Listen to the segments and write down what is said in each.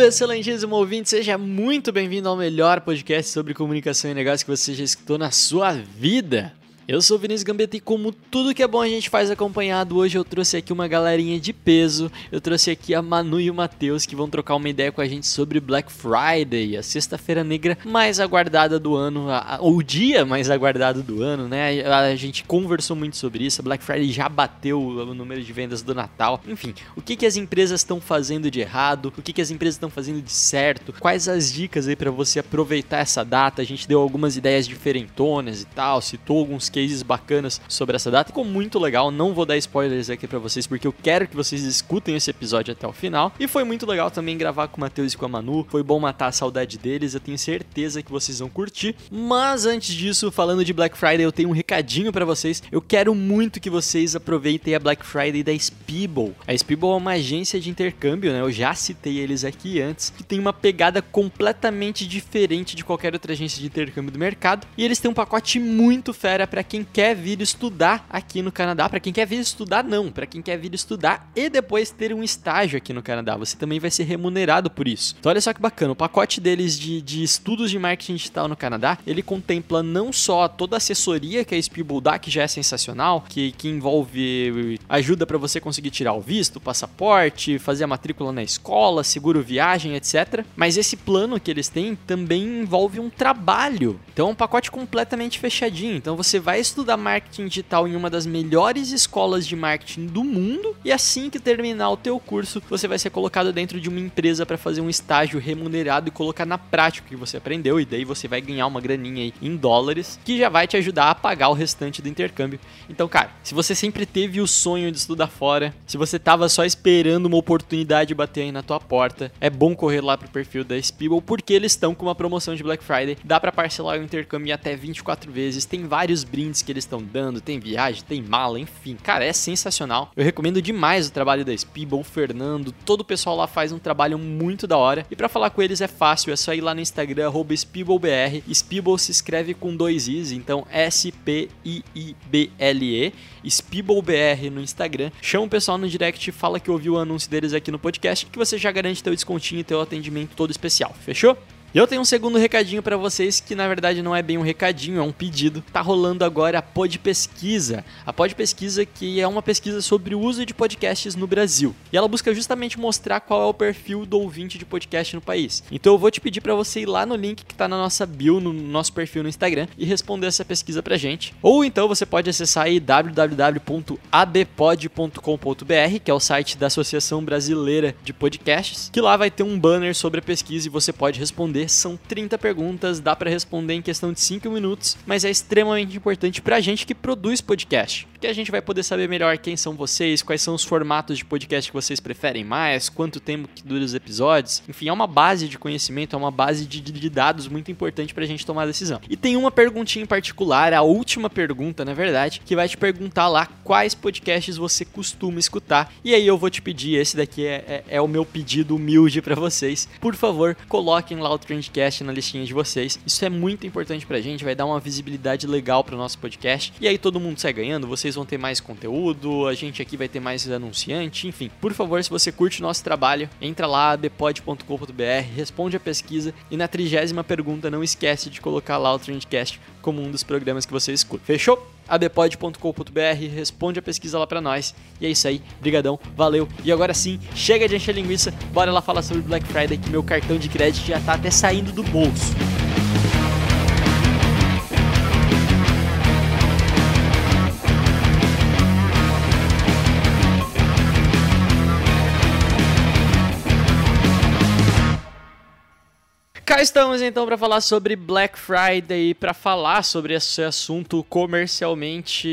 Salve, excelentíssimo ouvinte! Seja muito bem-vindo ao melhor podcast sobre comunicação e negócio que você já escutou na sua vida. Eu sou o Vinícius Gambetta e como tudo que é bom a gente faz acompanhado, hoje eu trouxe aqui uma galerinha de peso. Eu trouxe aqui a Manu e o Matheus que vão trocar uma ideia com a gente sobre Black Friday, a sexta-feira negra mais aguardada do ano, ou o dia mais aguardado do ano, né? A gente conversou muito sobre isso, a Black Friday já bateu o número de vendas do Natal. Enfim, o que, que as empresas estão fazendo de errado, o que, que as empresas estão fazendo de certo, quais as dicas aí para você aproveitar essa data. A gente deu algumas ideias diferentonas e tal, citou alguns cases bacanas sobre essa data. Ficou muito legal, não vou dar spoilers aqui para vocês porque eu quero que vocês escutem esse episódio até o final. E foi muito legal também gravar com o Matheus e com a Manu. Foi bom matar a saudade deles, eu tenho certeza que vocês vão curtir. Mas antes disso, falando de Black Friday, eu tenho um recadinho para vocês. Eu quero muito que vocês aproveitem a Black Friday da Speeble. A Speeble é uma agência de intercâmbio, né? Eu já citei eles aqui antes, que tem uma pegada completamente diferente de qualquer outra agência de intercâmbio do mercado. E eles têm um pacote muito fera para quem quer vir estudar aqui no Canadá, para quem quer vir estudar não, para quem quer vir estudar e depois ter um estágio aqui no Canadá, você também vai ser remunerado por isso. Então olha só que bacana, o pacote deles de, de estudos de marketing digital no Canadá, ele contempla não só toda a assessoria que a Speedbull dá, que já é sensacional, que, que envolve ajuda para você conseguir tirar o visto, passaporte, fazer a matrícula na escola, seguro viagem, etc. Mas esse plano que eles têm também envolve um trabalho. Então é um pacote completamente fechadinho. Então você vai estudar marketing digital em uma das melhores escolas de marketing do mundo e assim que terminar o teu curso, você vai ser colocado dentro de uma empresa para fazer um estágio remunerado e colocar na prática o que você aprendeu e daí você vai ganhar uma graninha aí em dólares que já vai te ajudar a pagar o restante do intercâmbio. Então, cara, se você sempre teve o sonho de estudar fora, se você tava só esperando uma oportunidade bater aí na tua porta, é bom correr lá pro perfil da Speeble porque eles estão com uma promoção de Black Friday. Dá para parcelar o intercâmbio em até 24 vezes, tem vários brindes que eles estão dando, tem viagem, tem mala, enfim. Cara, é sensacional. Eu recomendo demais o trabalho da Speeble, o Fernando, todo o pessoal lá faz um trabalho muito da hora. E para falar com eles é fácil, é só ir lá no Instagram @speeblebr. Speeble se escreve com dois i's, então S P I I B L E. SpeebleBR no Instagram. Chama o pessoal no direct fala que ouviu o anúncio deles aqui no podcast, que você já garante teu descontinho e teu atendimento todo especial. Fechou? Eu tenho um segundo recadinho para vocês que na verdade não é bem um recadinho, é um pedido. Tá rolando agora a Pod Pesquisa. A Pod Pesquisa que é uma pesquisa sobre o uso de podcasts no Brasil. E ela busca justamente mostrar qual é o perfil do ouvinte de podcast no país. Então eu vou te pedir para você ir lá no link que tá na nossa bio, no nosso perfil no Instagram e responder essa pesquisa pra gente. Ou então você pode acessar aí www.abpod.com.br, que é o site da Associação Brasileira de Podcasts, que lá vai ter um banner sobre a pesquisa e você pode responder são 30 perguntas, dá para responder em questão de 5 minutos, mas é extremamente importante pra gente que produz podcast, porque a gente vai poder saber melhor quem são vocês, quais são os formatos de podcast que vocês preferem mais, quanto tempo que dura os episódios. Enfim, é uma base de conhecimento, é uma base de, de dados muito importante pra gente tomar a decisão. E tem uma perguntinha em particular, a última pergunta, na verdade, que vai te perguntar lá quais podcasts você costuma escutar. E aí eu vou te pedir, esse daqui é, é, é o meu pedido humilde para vocês. Por favor, coloquem lá o Trendcast na listinha de vocês. Isso é muito importante pra gente, vai dar uma visibilidade legal pro nosso podcast. E aí todo mundo sai ganhando, vocês vão ter mais conteúdo, a gente aqui vai ter mais anunciante, enfim. Por favor, se você curte o nosso trabalho, entra lá depod.com.br, responde a pesquisa e na trigésima pergunta não esquece de colocar lá o Trendcast como um dos programas que você escuta. Fechou? adepod.com.br, responde a pesquisa lá pra nós. E é isso aí, brigadão, valeu. E agora sim, chega de encher linguiça, bora lá falar sobre Black Friday que meu cartão de crédito já tá até saindo do bolso. Cá estamos então para falar sobre Black Friday, para falar sobre esse assunto comercialmente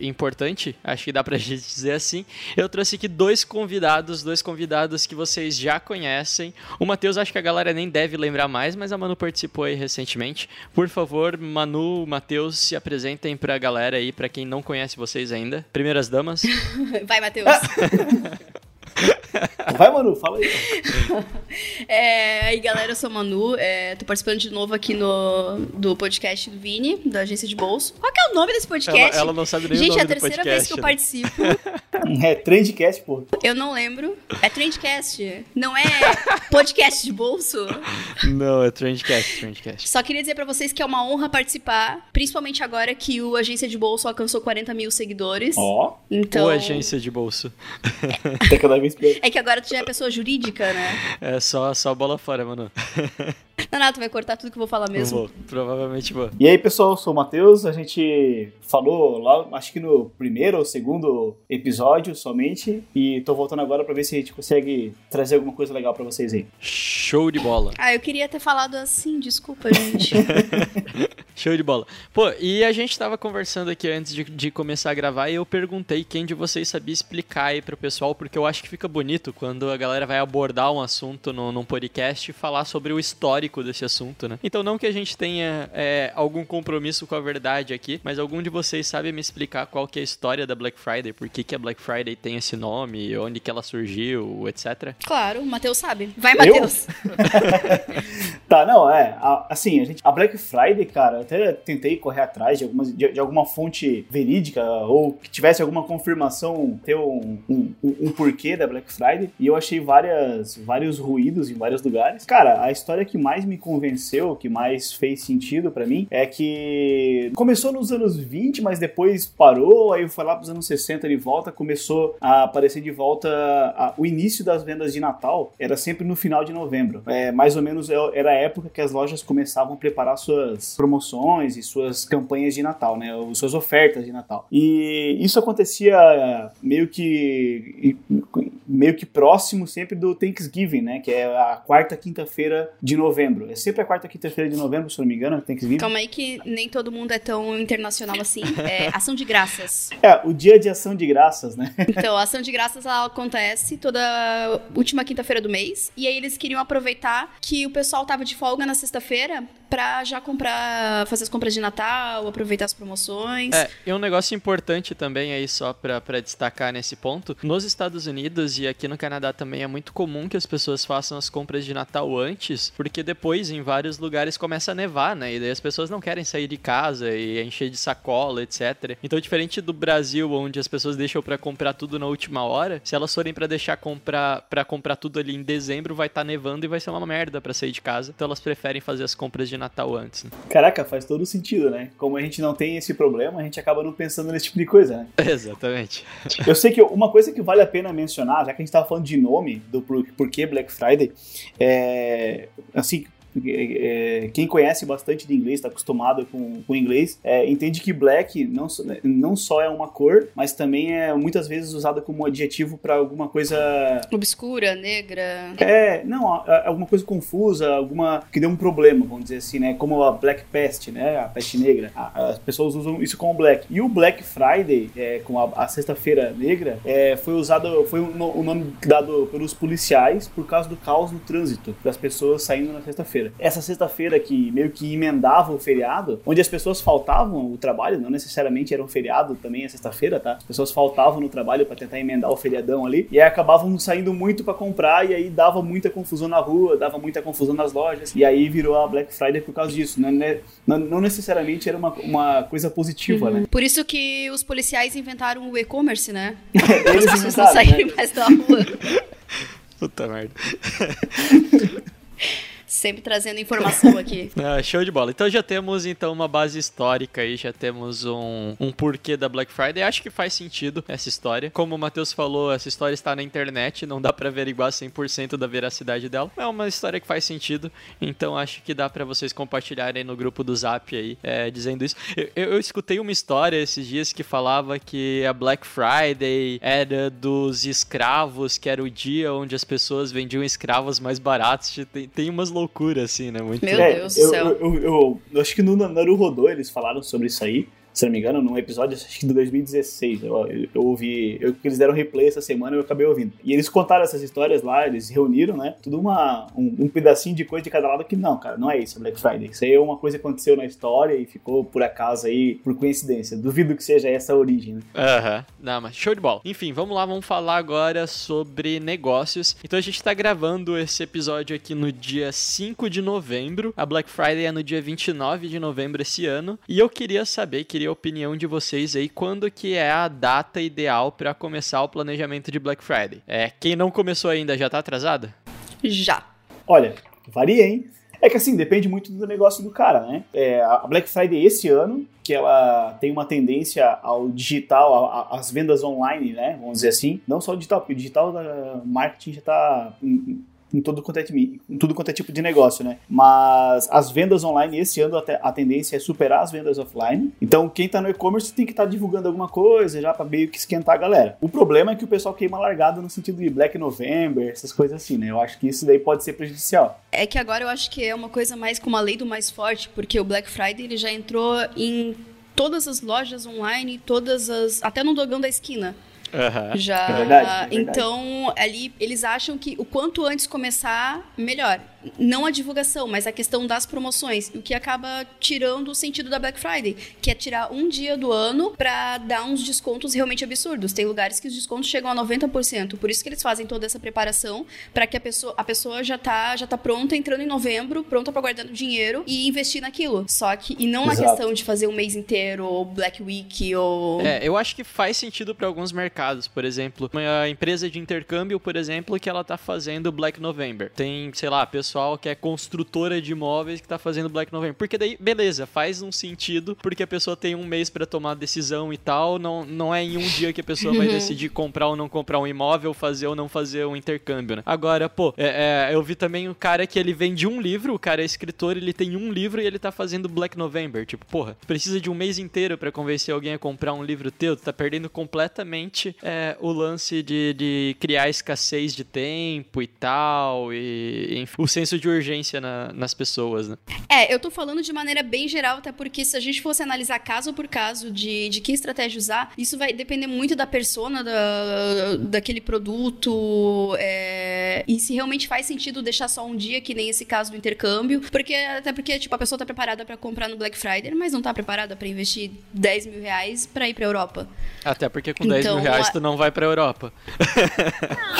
importante, acho que dá pra gente dizer assim. Eu trouxe aqui dois convidados, dois convidados que vocês já conhecem. O Matheus acho que a galera nem deve lembrar mais, mas a Manu participou aí recentemente. Por favor, Manu, Matheus, se apresentem pra galera aí, pra quem não conhece vocês ainda. Primeiras damas. Vai, Matheus. Vai, Manu, fala aí. É, aí, galera, eu sou a Manu. É, tô participando de novo aqui no do podcast do Vini, da agência de bolso. Qual que é o nome desse podcast? Ela, ela não sabe nem Gente, o nome é a terceira podcast, vez que eu né? participo. É Trendcast, pô. Eu não lembro. É Trendcast. Não é podcast de bolso. Não, é Trendcast, Trendcast. Só queria dizer pra vocês que é uma honra participar, principalmente agora que o Agência de Bolso alcançou 40 mil seguidores. Ó, Então. Ou agência de bolso. até cada É que agora tu já é pessoa jurídica, né? É só, só bola fora, mano. Não, não, tu vai cortar tudo que eu vou falar mesmo. vou, provavelmente vou. E aí, pessoal, eu sou o Matheus. A gente falou lá, acho que no primeiro ou segundo episódio somente. E tô voltando agora pra ver se a gente consegue trazer alguma coisa legal pra vocês aí. Show de bola. Ah, eu queria ter falado assim, desculpa, gente. Show de bola. Pô, e a gente tava conversando aqui antes de, de começar a gravar e eu perguntei quem de vocês sabia explicar aí pro pessoal, porque eu acho que fica bonito quando a galera vai abordar um assunto no, num podcast e falar sobre o histórico desse assunto, né? Então, não que a gente tenha é, algum compromisso com a verdade aqui, mas algum de vocês sabe me explicar qual que é a história da Black Friday, por que, que a Black Friday tem esse nome, onde que ela surgiu, etc. claro, o Matheus sabe. Vai, Matheus. Tá, não, é. a- assim, a, gente, a Black Friday, cara, até tentei correr atrás de, algumas, de, de alguma fonte verídica ou que tivesse alguma confirmação, ter um, um, um- um porquê da Black Friday. E eu achei várias, vários ruídos em vários lugares. Cara, a história que mais me convenceu, que mais fez sentido pra mim, é que começou nos anos 20, mas depois parou, aí foi lá pros anos 60 de volta, começou a aparecer de volta a- o início das vendas de Natal, era sempre no final de novembro. É, mais ou menos é- era a época que as lojas começavam a preparar suas promoções e suas campanhas de Natal, né, ou suas ofertas de Natal. E isso acontecia meio que meio que próximo sempre do Thanksgiving, né, que é a quarta quinta-feira de novembro. É sempre a quarta quinta-feira de novembro, se não me engano, Thanksgiving. Calma aí que nem todo mundo é tão internacional assim. É ação de graças. É, o dia de ação de graças, né? Então, a ação de graças ela acontece toda última quinta-feira do mês. E aí eles queriam aproveitar que o pessoal tava de folga na sexta-feira pra já comprar, fazer as compras de Natal, aproveitar as promoções. É, e um negócio importante também aí, só pra, pra destacar nesse ponto, nos Estados Unidos e aqui no Canadá também é muito comum que as pessoas façam as compras de Natal antes, porque depois em vários lugares começa a nevar, né? E daí as pessoas não querem sair de casa e encher de sacola, etc. Então, diferente do Brasil, onde as pessoas deixam pra comprar tudo na última hora, se elas forem pra deixar comprar para comprar tudo ali em dezembro, vai estar nevando e vai ser uma merda pra sair de casa. Então elas preferem fazer as compras de Natal antes. Né? Caraca, faz todo sentido, né? Como a gente não tem esse problema, a gente acaba não pensando nesse tipo de coisa, né? Exatamente. Eu sei que uma coisa que vale a pena mencionar, já que a gente tava falando de nome, do por- porquê Black Friday, é. Assim. É, quem conhece bastante de inglês, está acostumado com, com inglês, é, entende que black não, só- não só é uma cor, mas também é muitas vezes usada como adjetivo para alguma coisa Obscura, negra. é, não, alguma coisa confusa, alguma que deu um problema, vamos dizer assim, né? Como a Black Pest, né? A peste negra. As pessoas usam isso como Black. E o Black Friday, é, com a, a Sexta-feira Negra, é, foi usado, foi o no- o nome dado pelos policiais por causa do caos no trânsito das pessoas saindo na sexta-feira. Essa sexta-feira que meio que emendava o feriado, onde as pessoas faltavam o trabalho, não necessariamente era um feriado também a sexta-feira, tá? As pessoas faltavam no trabalho para tentar emendar o feriadão ali e aí acabavam saindo muito para comprar e aí dava muita confusão na rua, dava muita confusão nas lojas e aí virou a Black Friday por causa disso. Não, não, não necessariamente era uma, uma coisa positiva, né? Por isso que os policiais inventaram o e-commerce, né? Eles As pessoas não né? saírem mais da rua. Puta merda. Sempre trazendo informação aqui. Ah, show de bola. Então já temos então uma base histórica aí, já temos um, um porquê da Black Friday. Acho que faz sentido essa história. Como o Matheus falou, essa história está na internet, não dá pra averiguar 100% da veracidade dela. É uma história que faz sentido, então acho que dá pra vocês compartilharem no grupo do Zap aí, é, dizendo isso. Eu, eu- eu escutei uma história esses dias que falava que a Black Friday era dos escravos, que era o dia onde as pessoas vendiam escravos mais baratos. Tem, tem umas loucuras loucura, assim, né? Muito Meu É, Deus do eu, céu. Eu, eu, eu- eu acho que no Naru Rodô eles falaram sobre isso aí. Se não me engano, num episódio, acho que de 2016. Eu, eu, eu ouvi. Eu, eles deram replay essa semana e eu acabei ouvindo. E eles contaram essas histórias lá, eles reuniram, né? Tudo uma, um, um pedacinho de coisa de cada lado que não, cara, não é isso, Black Friday. Isso aí é uma coisa que aconteceu na história e ficou por acaso aí, por coincidência. Duvido que seja essa a origem, né? Aham. Não, mas show de bola. Enfim, vamos lá, vamos falar agora sobre negócios. Então a gente tá gravando esse episódio aqui no dia 5 de novembro. A Black Friday é no dia 29 de novembro esse ano. E eu queria saber, queria a opinião de vocês aí, quando que é a data ideal pra começar o planejamento de Black Friday. É, quem não começou ainda já tá atrasado? Já. Olha, varia, hein? É que assim, depende muito do negócio do cara, né? É, a Black Friday esse ano, que ela tem uma tendência ao digital, a- a- às vendas online, né? Vamos dizer assim. Não só o digital, porque o digital da marketing já tá em, todo quanto é, em tudo quanto é tipo de negócio, né? Mas as vendas online esse ano até a tendência é superar as vendas offline. Então quem tá no e-commerce tem que estar divulgando alguma coisa já para meio que esquentar a galera. O problema é que o pessoal queima largada no sentido de Black November, essas coisas assim, né? Eu acho que isso daí pode ser prejudicial. É que agora eu acho que é uma coisa mais como a lei do mais forte, porque o Black Friday ele já entrou em todas as lojas online, todas as. até no dogão da esquina. Aham. Já. É verdade, é verdade. Então, ali eles acham que o quanto antes começar, melhor. Não a divulgação, mas a questão das promoções. O que acaba tirando o sentido da Black Friday, que é tirar um dia do ano pra dar uns descontos realmente absurdos. Tem lugares que os descontos chegam a 90%. Por isso que eles fazem toda essa preparação para que a pessoa, a pessoa já tá, já tá pronta entrando em novembro, pronta pra guardar dinheiro e investir naquilo. Só que e não na Exato. questão de fazer um mês inteiro ou Black Week ou É, eu acho que faz sentido para alguns mercados, por exemplo, uma empresa de intercâmbio, por exemplo, que ela tá fazendo Black November. Tem, sei lá, pessoal que é construtora de imóveis que tá fazendo Black November. Porque daí, beleza, faz um sentido, porque a pessoa tem um mês para tomar decisão e tal, não, não é em um dia que a pessoa vai decidir comprar ou não comprar um imóvel, fazer ou não fazer um intercâmbio, né? Agora, pô, é, é, eu vi também um cara que ele vende um livro, o cara é escritor, ele tem um livro e ele tá fazendo Black November. Tipo, porra, tu precisa de um mês inteiro para convencer alguém a comprar um livro teu, tu tá perdendo completamente é, o lance de, de criar escassez de tempo e tal, e enfim, o senso de urgência na- nas pessoas, né? É, eu tô falando de maneira bem geral, até porque se a gente fosse analisar caso por caso de, de que estratégia usar, isso vai depender muito da persona da, daquele produto é, e se realmente faz sentido deixar só um dia, que nem esse caso do intercâmbio, porque até porque, tipo, a pessoa tá preparada pra comprar no Black Friday, mas não tá preparada pra investir 10 mil reais pra ir pra Europa. Até porque com 10 Então, mil reais tu não vai pra Europa.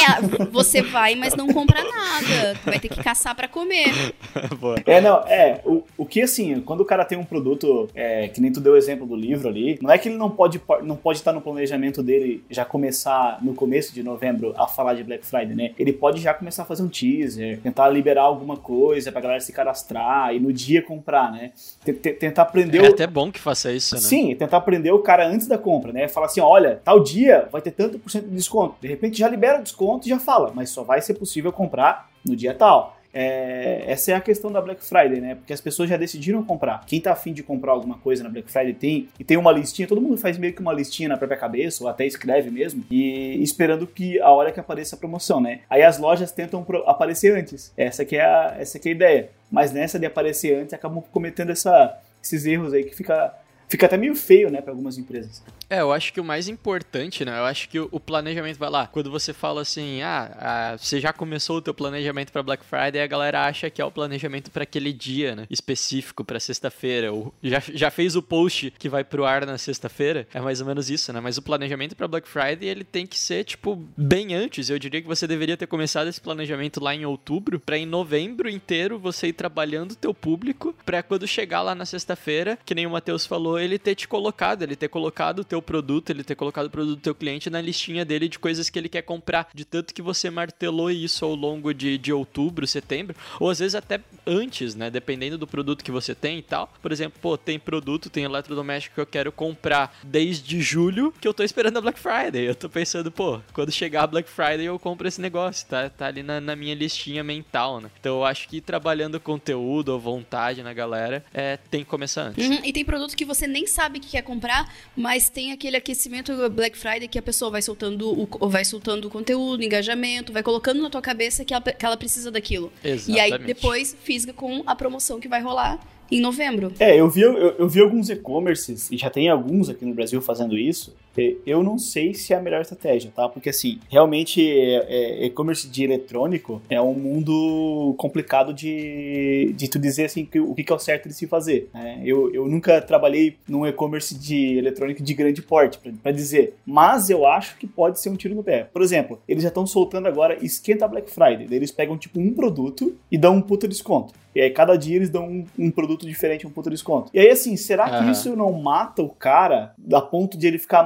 É, você vai, mas não compra nada. Tu vai ter que caçar pra comer. Boa. É, não, é. O, o que assim, quando o cara tem um produto, é, que nem tu deu o exemplo do livro ali, não é que ele não pode não pode estar no planejamento dele já começar no começo de novembro a falar de Black Friday, né? Ele pode já começar a fazer um teaser, tentar liberar alguma coisa pra galera se cadastrar e no dia comprar, né? T- t- Tentar aprender É o- até bom que faça isso, né? Sim, tentar prender o cara antes da compra, né? Falar assim, olha, tal dia vai ter tanto por cento de desconto. De repente já libera o desconto e já fala, mas só vai ser possível comprar no dia tal. É, essa é a questão da Black Friday, né? Porque as pessoas já decidiram comprar. Quem tá afim de comprar alguma coisa na Black Friday tem, e tem uma listinha, todo mundo faz meio que uma listinha na própria cabeça, ou até escreve mesmo, e esperando que a hora que apareça a promoção, né? Aí as lojas tentam aparecer antes. Essa que é a, essa que é a ideia. Mas nessa de aparecer antes, acabam cometendo essa, esses erros aí que fica, fica até meio feio, né, para algumas empresas. É, eu acho que o mais importante, né? Eu acho que o, planejamento vai lá. Quando você fala assim, ah, ah, você já começou o teu planejamento pra Black Friday, a galera acha que é o planejamento pra aquele dia, né? Específico pra sexta-feira. Ou já, já fez o post que vai pro ar na sexta-feira. É mais ou menos isso, né? Mas o planejamento pra Black Friday, ele tem que ser, tipo, bem antes. Eu diria que você deveria ter começado esse planejamento lá em outubro, pra em novembro inteiro você ir trabalhando o teu público, pra quando chegar lá na sexta-feira, que nem o Matheus falou, ele ter te colocado, ele ter colocado o teu produto, ele ter colocado o produto do teu cliente na listinha dele de coisas que ele quer comprar, de tanto que você martelou isso ao longo de, de outubro, setembro, ou às vezes até antes, né, dependendo do produto que você tem e tal. Por exemplo, pô, tem produto, tem eletrodoméstico que eu quero comprar desde julho, que eu tô esperando a Black Friday. Eu tô pensando, pô, quando chegar a Black Friday eu compro esse negócio, tá, tá ali na, na minha listinha mental, né. Então eu acho que trabalhando conteúdo ou vontade na galera, é, tem que começar antes. Uhum, E tem produto que você você nem sabe o que quer comprar, mas tem aquele aquecimento Black Friday que a pessoa vai soltando o, vai soltando o conteúdo, engajamento, vai colocando na tua cabeça que ela, que ela precisa daquilo. Exatamente. E aí depois fisga com a promoção que vai rolar em novembro. É, eu vi, eu, eu vi alguns e-commerces, e já tem alguns aqui no Brasil fazendo isso. Eu não sei se é a melhor estratégia, tá? Porque, assim, realmente, é, é, e-commerce de eletrônico é um mundo complicado de, de tu dizer, assim, que, o que é o certo de se fazer. Né? Eu, eu nunca trabalhei num e-commerce de eletrônico de grande porte, para dizer. Mas eu acho que pode ser um tiro no pé. Por exemplo, eles já estão soltando agora Esquenta Black Friday. Eles pegam, tipo, um produto e dão um puta desconto. E aí, cada dia eles dão um, um produto diferente, um puta desconto. E aí, assim, será que isso não mata o cara a ponto de ele ficar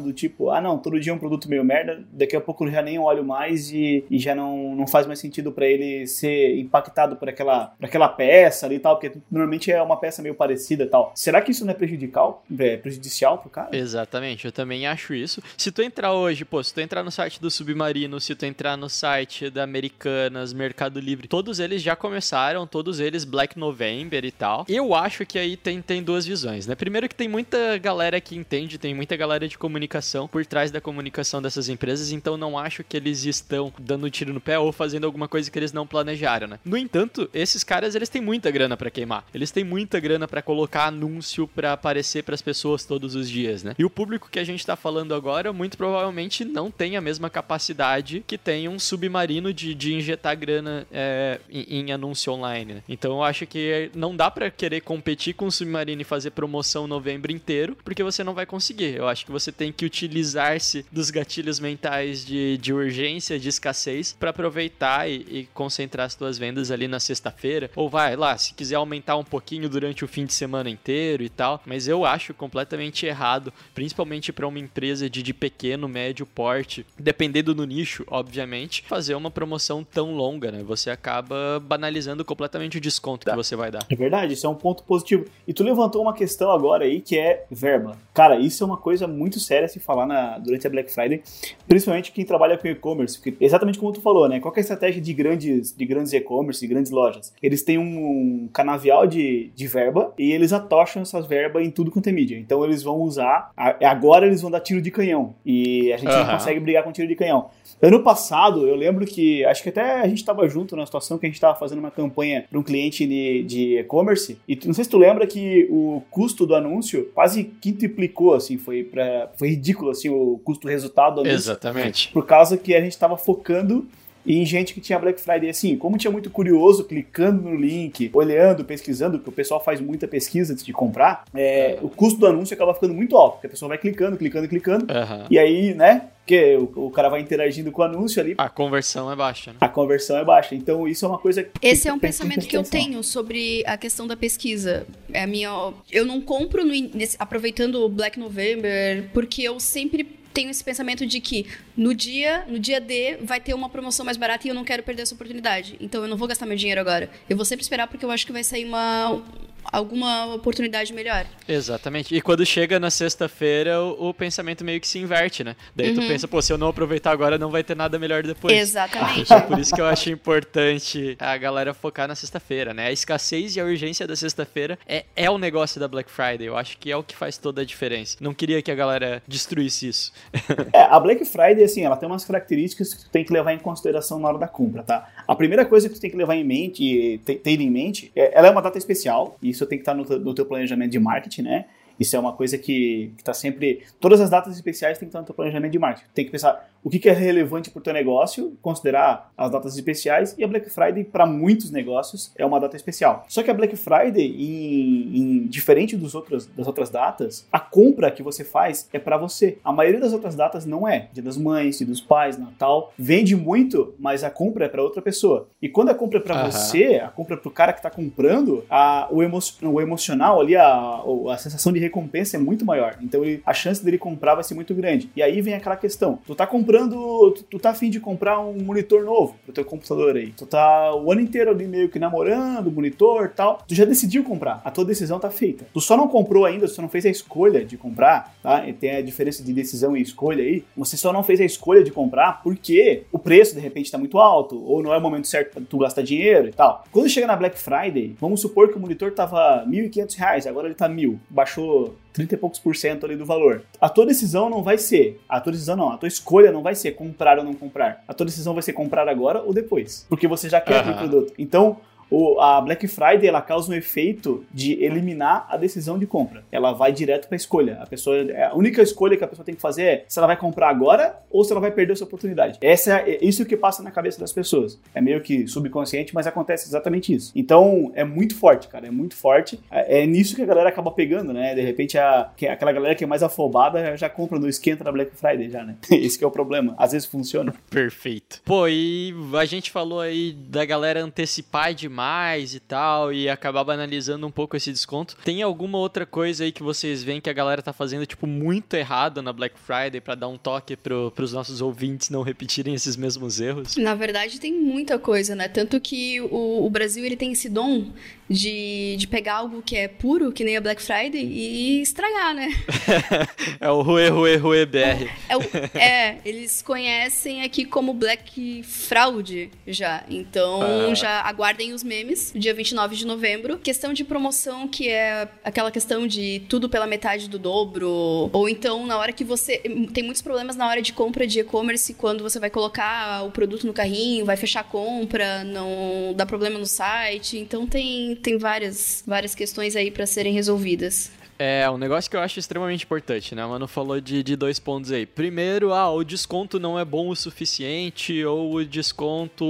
do tipo, ah, não, todo dia é um produto meio merda, daqui a pouco já nem olho mais e, e já não, não faz mais sentido pra ele ser impactado por aquela, por aquela peça ali e tal, porque normalmente é uma peça meio parecida e tal. Será que isso não é prejudicial, é prejudicial pro cara? Exatamente, eu também acho isso. Se tu entrar hoje, pô, se tu entrar no site do Submarino, se tu entrar no site da Americanas, Mercado Livre, todos eles já começaram, todos eles Black November e tal. Eu acho que aí tem, tem duas visões, né? Primeiro que tem muita galera que entende, tem muita galera de comunicação por trás da comunicação dessas empresas, então não acho que eles estão dando um tiro no pé ou fazendo alguma coisa que eles não planejaram, né? No entanto, esses caras, eles têm muita grana pra queimar. Eles têm muita grana pra colocar anúncio pra aparecer pras pessoas todos os dias, né? E o público que a gente tá falando agora, muito provavelmente não tem a mesma capacidade que tem um submarino de, de injetar grana é, em, em anúncio online, né? Então eu acho que não dá pra querer competir com o submarino e fazer promoção novembro inteiro, porque você não vai conseguir. Eu acho que você tem que utilizar-se dos gatilhos mentais de, de urgência, de escassez, pra aproveitar e, e concentrar as tuas vendas ali na sexta-feira. Ou vai lá, se quiser aumentar um pouquinho durante o fim de semana inteiro e tal. Mas eu acho completamente errado, principalmente pra uma empresa de, de pequeno, médio porte, dependendo do nicho, obviamente, fazer uma promoção tão longa, né? Você acaba banalizando completamente o desconto que você vai dar. É verdade, isso é um ponto positivo. E tu levantou uma questão agora aí que é verba. Cara, isso é uma coisa muito séria a se falar na, durante a Black Friday, principalmente quem trabalha com e-commerce. porque Exatamente como tu falou, né? Qual é a estratégia de grandes, de grandes e-commerce, de grandes lojas? Eles têm um canavial de, de verba e eles atocham essas verbas em tudo quanto é mídia. Então eles vão usar. Agora eles vão dar tiro de canhão. E a gente não Aham. consegue brigar com tiro de canhão. Ano passado, eu lembro que, acho que até a gente estava junto na situação que a gente estava fazendo uma campanha para um cliente de e-commerce, e não sei se tu lembra que o custo do anúncio quase quintuplicou, assim, foi, pra, foi ridículo, assim, o custo-resultado do anúncio. Exatamente. Por causa que a gente estava focando em gente que tinha Black Friday assim, como tinha muito curioso clicando no link, olhando, pesquisando, porque o pessoal faz muita pesquisa antes de comprar, é, o custo do anúncio acaba ficando muito alto, porque a pessoa vai clicando, clicando, clicando, Aham. e aí, né, que o, o cara vai interagindo com o anúncio ali, A conversão é baixa, né? a conversão é baixa. Então isso é uma coisa que Esse é um que pensamento que eu tenho sobre a questão da pesquisa. É a minha, eu não compro no nesse- aproveitando o Black November porque eu sempre tenho esse pensamento de que no dia, no dia D vai ter uma promoção mais barata e eu não quero perder essa oportunidade. Então eu não vou gastar meu dinheiro agora. Eu vou sempre esperar porque eu acho que vai sair uma alguma oportunidade melhor. Exatamente. E quando chega na sexta-feira, o, o pensamento meio que se inverte, né? Daí tu pensa, pô, se eu não aproveitar agora, não vai ter nada melhor depois. Exatamente. Então, por isso que eu acho importante a galera focar na sexta-feira, né? A escassez e a urgência da sexta-feira é, é o negócio da Black Friday. Eu acho que é o que faz toda a diferença. Não queria que a galera destruísse isso. É, a Black Friday, assim, ela tem umas características que tu tem que levar em consideração na hora da compra, tá? A primeira coisa que tu tem que levar em mente, e te- ter em mente, é, ela é uma data especial, e tem que estar no, no teu planejamento de marketing, né? Isso é uma coisa que, que tá sempre. Todas as datas especiais tem que estar no teu planejamento de marketing. Tem que pensar o que, que é relevante para o teu negócio, considerar as datas especiais, e a Black Friday, para muitos negócios, é uma data especial. Só que a Black Friday, em, em- diferente dos outros, das outras datas, a compra que você faz é para você. A maioria das outras datas não é. Dia das Mães, Dia dos Pais, Natal. Vende muito, mas a compra é para outra pessoa. E quando a compra é para Aham. você, a compra é para o cara que está comprando, a, o, emo, o emocional ali, a, a sensação de recompensa é muito maior. Então ele- a chance dele comprar vai ser muito grande. E aí vem aquela questão: tu tá comprando comprando, tu, tu tá afim de comprar um monitor novo pro teu computador aí. Tu tá o ano inteiro ali meio que namorando, monitor tal. Tu já decidiu comprar. A tua decisão tá feita. Tu só não comprou ainda, tu só não fez a escolha de comprar, tá? E tem a diferença de decisão e escolha aí. Você só não fez a escolha de comprar porque o preço de repente tá muito alto, ou não é o momento certo pra tu gastar dinheiro e tal. Quando chega na Black Friday, vamos supor que o monitor tava R$ 1.500, agora ele tá mil. Baixou 30 e poucos por cento ali do valor. A tua decisão não vai ser, a tua decisão não, a tua escolha não vai ser comprar ou não comprar. A tua decisão vai ser comprar agora ou depois, porque você já quer Aham. aquele produto. Então, o, a Black Friday ela causa um efeito de eliminar a decisão de compra. Ela vai direto para a escolha. A pessoa, é, a única escolha que a pessoa tem que fazer é se ela vai comprar agora ou se ela vai perder essa oportunidade. Essa é, é isso que passa na cabeça das pessoas. É meio que subconsciente, mas acontece exatamente isso. Então é muito forte, cara. É muito forte. É, é nisso que a galera acaba pegando, né? De repente a, que- aquela galera que é mais afobada já compra no esquenta da Black Friday já, né? Esse é o problema. Às vezes funciona. Perfeito. Pô, e a gente falou aí da galera antecipar demais e tal, e acabar banalizando um pouco esse desconto. Tem alguma outra coisa aí que vocês veem que a galera tá fazendo, tipo, muito errado na Black Friday pra dar um toque pro, pros nossos ouvintes não repetirem esses mesmos erros? Na verdade, tem muita coisa, né? Tanto que o, o Brasil ele tem esse dom de, de pegar algo que é puro, que nem a Black Friday, e estragar, né? é o Rue, Rue, Rue BR. É, o- é, eles conhecem aqui como Black Fraud já. Então, Ah. já aguardem os memes, dia 29 de novembro. Questão de promoção, que é aquela questão de tudo pela metade do dobro. Ou então, na hora que você. Tem muitos problemas na hora de compra de e-commerce, quando você vai colocar o produto no carrinho, vai fechar a compra, não dá problema no site. Então, tem, tem várias, várias questões aí pra serem resolvidas. É, um negócio que eu acho extremamente importante, né? O Mano falou de, de dois pontos aí. Primeiro, ah, o desconto não é bom o suficiente, ou o desconto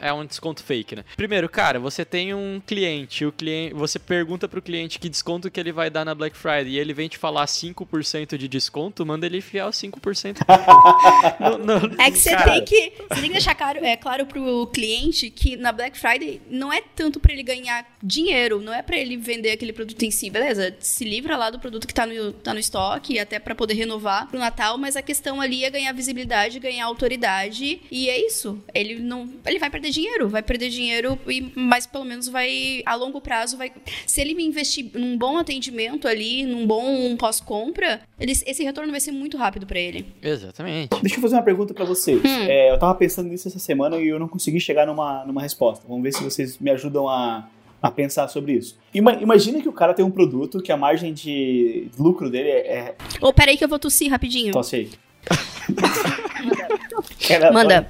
é um desconto fake, né? Primeiro, cara, você tem um cliente, o cliente, você pergunta pro cliente que desconto que ele vai dar na Black Friday, e ele vem te falar 5% de desconto, manda ele enfiar os 5%. no, no- É que você cara, tem que, você tem que deixar claro, é, claro pro cliente que na Black Friday não é tanto pra ele ganhar dinheiro, não é pra ele vender aquele produto em si, beleza? Se livra lá do produto que tá no, tá no estoque, até pra poder renovar pro Natal, mas a questão ali é ganhar visibilidade, ganhar autoridade, e é isso. Ele não, ele vai perder dinheiro, vai perder dinheiro, e, mas pelo menos vai, a longo prazo, vai. Se ele me investir num bom atendimento ali, num bom pós-compra, esse retorno vai ser muito rápido pra ele. Exatamente. Deixa eu fazer uma pergunta pra vocês. É, eu tava pensando nisso essa semana e eu não consegui chegar numa, numa resposta. Vamos ver se vocês me ajudam a, a pensar sobre isso. Ima- imagina que o cara tem um produto que a margem de lucro dele é. é Ô, peraí que eu vou tossir rapidinho. tosse aí. Era- Manda.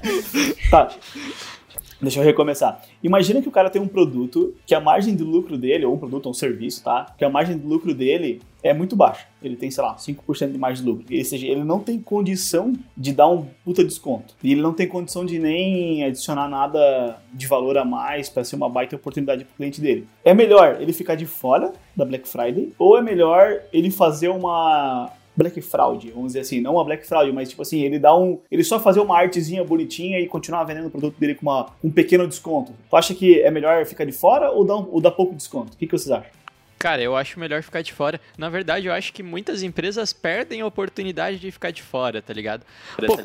Tá. Deixa eu recomeçar. Imagina que o cara tem um produto que a margem de lucro dele, ou um produto ou um serviço, tá? Que a margem de lucro dele é muito baixa. Ele tem, sei lá, 5% de margem de lucro. Ou seja, ele não tem condição de dar um puta desconto. E ele não tem condição de nem adicionar nada de valor a mais para ser uma baita oportunidade pro cliente dele. É melhor ele ficar de fora da Black Friday ou é melhor ele fazer uma Black Fraud, vamos dizer assim, não uma Black Fraud, mas tipo assim, ele dá um, ele só fazer uma artezinha bonitinha e continuar vendendo o produto dele com uma, um pequeno desconto. Tu acha que é melhor ficar de fora ou dar, ou dar pouco desconto? O que, que vocês acham? Cara, eu acho melhor ficar de fora. Na verdade, eu acho que muitas empresas perdem a oportunidade de ficar de fora, tá ligado? Pô,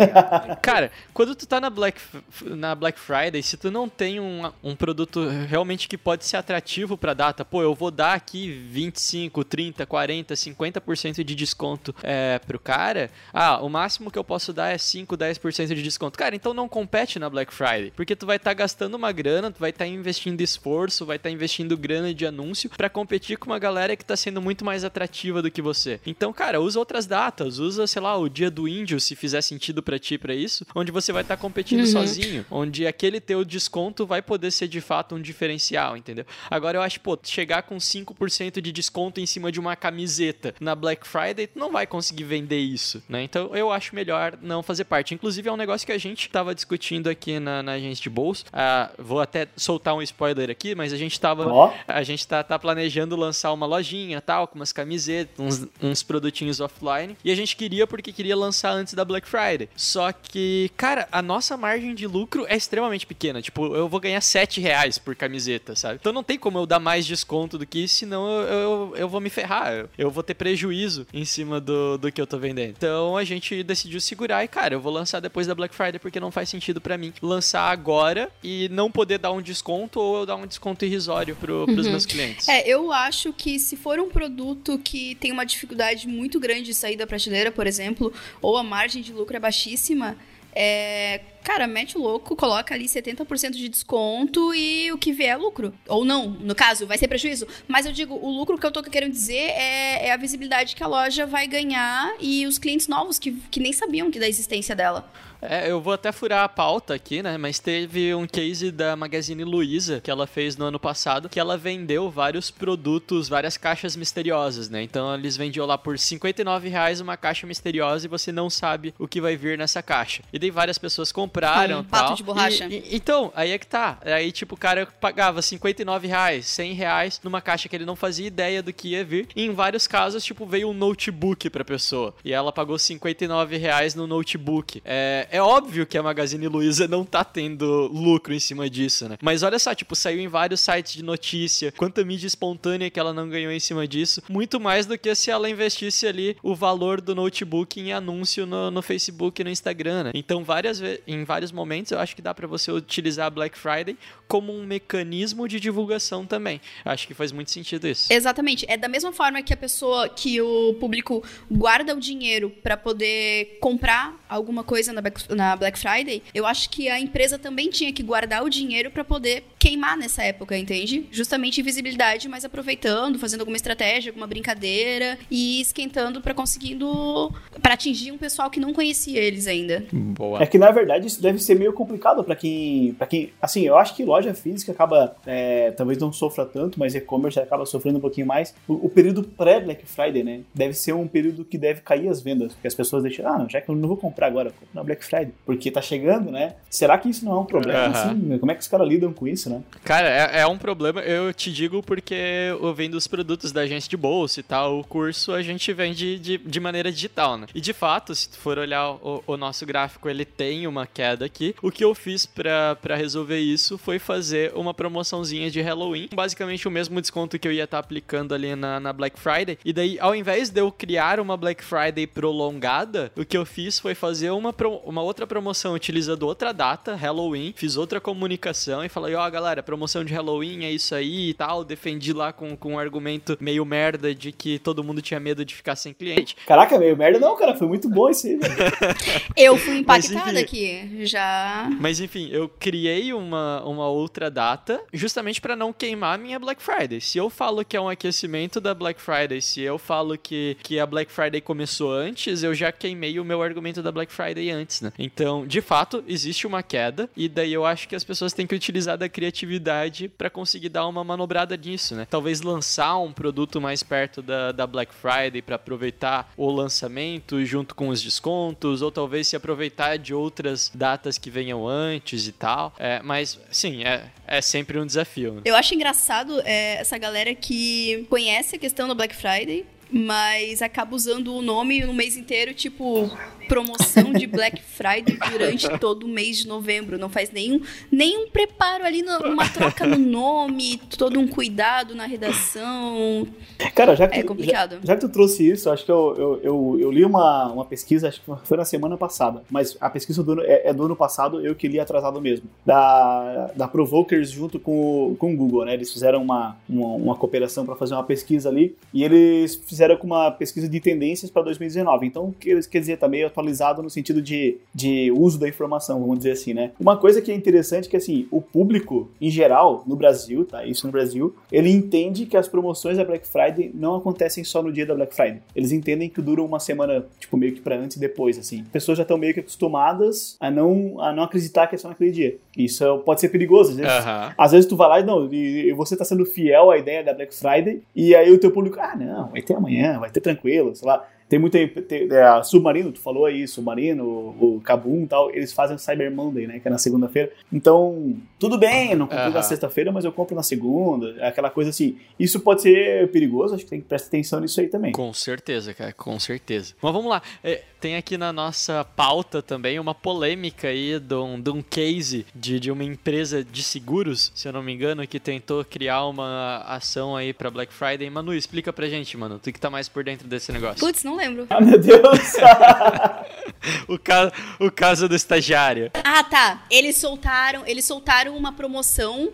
cara, quando tu tá na Black, na Black Friday, se tu não tem um, um produto realmente que pode ser atrativo pra data, pô, eu vou dar aqui 25, 30, 40, 50% de desconto é, pro cara, ah, o máximo que eu posso dar é 5, 10% de desconto. Cara, então não compete na Black Friday, porque tu vai estar gastando uma grana, tu vai estar investindo esforço, vai estar investindo grana de anúncio pra competir com uma galera que tá sendo muito mais atrativa do que você. Então, cara, usa outras datas, usa, sei lá, o dia do índio, se fizer sentido pra ti pra isso, onde você vai estar competindo sozinho, onde aquele teu desconto vai poder ser de fato um diferencial, entendeu? Agora eu acho, pô, chegar com 5% de desconto em cima de uma camiseta na Black Friday, tu não vai conseguir vender isso, né? Então eu acho melhor não fazer parte. Inclusive é um negócio que a gente tava discutindo aqui na, na agência de bolsa. Ah, vou até soltar um spoiler aqui, mas a gente tava Ó. a gente tá, tá planejando lançar lançar uma lojinha tal, com umas camisetas, uns, uns produtinhos offline. E a gente queria porque queria lançar antes da Black Friday. Só que, cara, a nossa margem de lucro é extremamente pequena. Tipo, eu vou ganhar 7 reais por camiseta, sabe? Então não tem como eu dar mais desconto do que isso, senão eu, eu, eu vou me ferrar. Eu, eu vou ter prejuízo em cima do, do que eu tô vendendo. Então a gente decidiu segurar e, cara, eu vou lançar depois da Black Friday porque não faz sentido para mim lançar agora e não poder dar um desconto ou eu dar um desconto irrisório pro, pros meus clientes. É, eu acho que se for um produto que tem uma dificuldade muito grande de sair da prateleira, por exemplo, ou a margem de lucro é baixíssima, é, cara, mete o louco, coloca ali 70% de desconto e o que vier é lucro. Ou não, no caso, vai ser prejuízo. Mas eu digo, o lucro que eu tô querendo dizer é, é a visibilidade que a loja vai ganhar e os clientes novos que, que nem sabiam que da existência dela. É, eu vou até furar a pauta aqui, né? Mas teve um case da Magazine Luiza que ela fez no ano passado, que ela vendeu vários produtos, várias caixas misteriosas, né? Então eles vendiam lá por 59 reais uma caixa misteriosa e você não sabe o que vai vir nessa caixa. E daí várias pessoas compraram. Um pato tal, de borracha. E, e, então, aí é que tá. Aí, tipo, o cara pagava 59 reais, 100 reais numa caixa que ele não fazia ideia do que ia vir. E em vários casos, tipo, veio um notebook pra pessoa. E ela pagou 59 reais no notebook. É, é óbvio que a Magazine Luiza não tá tendo lucro em cima disso, né? Mas olha só, tipo, saiu em vários sites de notícia, quanta mídia espontânea que ela não ganhou em cima disso, muito mais do que se ela investisse ali o valor do notebook em anúncio no, no Facebook e no Instagram, né? Então, várias em vários momentos, eu acho que dá para você utilizar a Black Friday como um mecanismo de divulgação também. Acho que faz muito sentido isso. Exatamente. É da mesma forma que a pessoa, que o público guarda o dinheiro para poder comprar alguma coisa na Black, na Black Friday, eu acho que a empresa também tinha que guardar o dinheiro para poder queimar nessa época, entende? Justamente visibilidade, mas aproveitando, fazendo alguma estratégia, alguma brincadeira e esquentando para conseguindo para atingir um pessoal que não conhecia eles ainda. Boa. É que na verdade isso deve ser meio complicado para quem, para quem, assim, eu acho que loja física acaba, é, talvez não sofra tanto, mas e-commerce acaba sofrendo um pouquinho mais. O, o período pré Black Friday, né, deve ser um período que deve cair as vendas, porque as pessoas deixam, ah, já que eu não vou comprar agora, compro na Black Friday, porque tá chegando, né? Será que isso não é um problema? Uhum. Assim, como é que os caras lidam com isso, né? Cara, é, é, um problema, eu te digo porque eu vendo os produtos da agência de bolsa e tal, o curso a gente vende de, de maneira digital, né? E de fato, se tu for olhar o, o nosso gráfico, ele tem uma queda aqui. O que eu fiz para resolver isso foi fazer uma promoçãozinha de Halloween, basicamente o mesmo desconto que eu ia estar tá aplicando ali na, na Black Friday. E daí, ao invés de eu criar uma Black Friday prolongada, o que eu fiz foi fazer uma, uma outra promoção utilizando outra data, Halloween, fiz outra comunicação e falei, ó, oh, galera, promoção de Halloween é isso aí e tal. Defendi lá com, com um argumento meio merda de que todo mundo tinha medo de ficar sem cliente. Caraca, meio merda não, cara, foi muito bom isso aí, velho. eu fui impactada aqui, já. Mas enfim, eu criei uma, uma outra data justamente para não queimar minha Black Friday. Se eu falo que é um aquecimento da Black Friday, se eu falo que, que a Black Friday começou antes, eu já queimei o meu argumento da Black Friday antes, né? Então, de fato, existe uma queda e daí eu acho que as pessoas têm que utilizar da criatividade para conseguir dar uma manobrada nisso, né? Talvez lançar um produto mais perto da, da Black Friday para aproveitar o lançamento junto com os descontos, ou talvez se aproveitar de outras datas que venham antes e tal. É, mas, sim, é, é sempre um desafio. Né? Eu acho engraçado é, essa galera que conhece a questão do Black Friday, mas acaba usando o nome no mês inteiro, tipo, promoção de Black Friday durante todo o mês de novembro. Não faz nenhum, nenhum preparo ali, uma troca no nome, todo um cuidado na redação. Cara, já que, é complicado. Já, já que tu trouxe isso, acho que eu, eu, eu, eu, li uma, uma pesquisa, acho que foi na semana passada, mas a pesquisa do, é, é do ano passado, eu que li atrasado mesmo, da, da Provokers junto com, com o Google, né? Eles fizeram uma, uma, uma cooperação para fazer uma pesquisa ali e eles fizeram com uma pesquisa de tendências para 2019. Então, quer, quer dizer, tá meio atualizado no sentido de, de uso da informação, vamos dizer assim, né? Uma coisa que é interessante é que, assim, o público, em geral, no Brasil, tá? Isso no Brasil, ele entende que as promoções da Black Friday não acontecem só no dia da Black Friday. Eles entendem que duram uma semana, tipo, meio que para antes e depois, assim. Pessoas já estão meio que acostumadas a não, a não acreditar que é só naquele dia. Isso pode ser perigoso, às vezes. Uhum. Às vezes tu vai lá e não, e você tá sendo fiel à ideia da Black Friday, e aí o teu público, ah, não, vai ter amanhã, vai ter tranquilo, sei lá. Tem muita. Tem, é, a Submarino, tu falou aí, Submarino, o, o Kabum e tal, eles fazem o Cyber Monday, né? Que é na segunda-feira. Então, tudo bem, eu não comprei Aham. na sexta-feira, mas eu compro na segunda. é Aquela coisa assim. Isso pode ser perigoso, acho que tem que prestar atenção nisso aí também. Com certeza, cara, com certeza. Mas vamos lá, é, tem aqui na nossa pauta também uma polêmica aí de um, de um case de, de uma empresa de seguros, se eu não me engano, que tentou criar uma ação aí pra Black Friday. Manu, explica pra gente, mano, tu que tá mais por dentro desse negócio. Putz, não lembro. Ah, meu Deus! O, ca o caso do estagiário. Ah, tá. Eles soltaram, eles soltaram uma promoção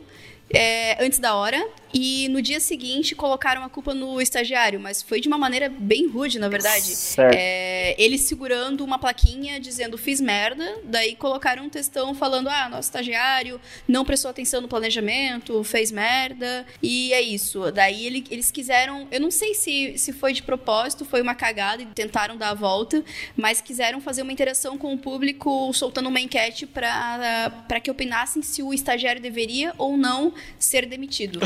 é, antes da hora e no dia seguinte colocaram a culpa no estagiário, mas foi de uma maneira bem rude, na verdade. certo. É, eles segurando uma plaquinha dizendo fiz merda, daí colocaram um textão falando ah, nosso estagiário não prestou atenção no planejamento, fez merda, e é isso. Daí ele- eles quiseram, eu não sei se, se foi de propósito, foi uma cagada e tentaram dar a volta, mas quiseram fazer uma interação com o público soltando uma enquete pra que opinassem se o estagiário deveria ou não ser demitido.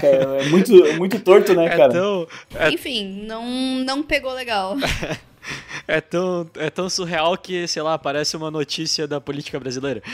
Caraca, é, é muito, é muito torto, né, É cara? tão, é, Enfim, não, não pegou legal. é, tão, é tão surreal que, sei lá, parece uma notícia da política brasileira.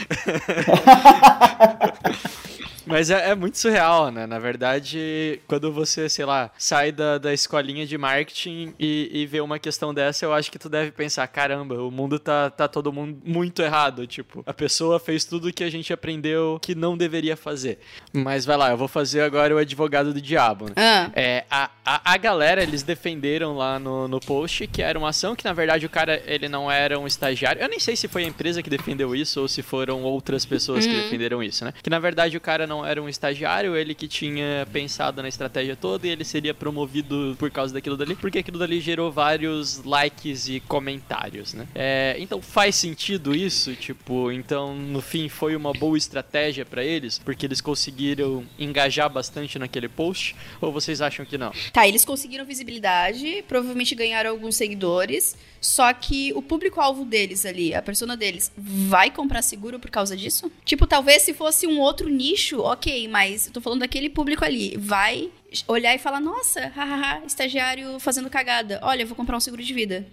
Mas é, é muito surreal, né? Na verdade, quando você, sei lá, sai da, da escolinha de marketing e, e vê uma questão dessa, eu acho que tu deve pensar, caramba, o mundo tá, tá todo mundo muito errado. Tipo, a pessoa fez tudo que a gente aprendeu que não deveria fazer. Mas vai lá, eu vou fazer agora o advogado do diabo, né? Ah, É, a, a, a galera, eles defenderam lá no, no post que era uma ação que, na verdade, o cara, ele não era um estagiário. Eu nem sei se foi a empresa que defendeu isso ou se foram outras pessoas que defenderam isso, né? Que, na verdade, o cara não era um estagiário, ele que tinha pensado na estratégia toda e ele seria promovido por causa daquilo dali, porque aquilo dali gerou vários likes e comentários, né? É, então, faz sentido isso? Tipo, então, no fim, foi uma boa estratégia pra eles, porque eles conseguiram engajar bastante naquele post? Ou vocês acham que não? Tá, eles conseguiram visibilidade, provavelmente ganharam alguns seguidores, só que o público-alvo deles ali, a persona deles, vai comprar seguro por causa disso? Tipo, talvez se fosse um outro nicho, ok, mas eu tô falando daquele público ali, vai olhar e falar, nossa, hahaha, estagiário fazendo cagada, olha, eu vou comprar um seguro de vida.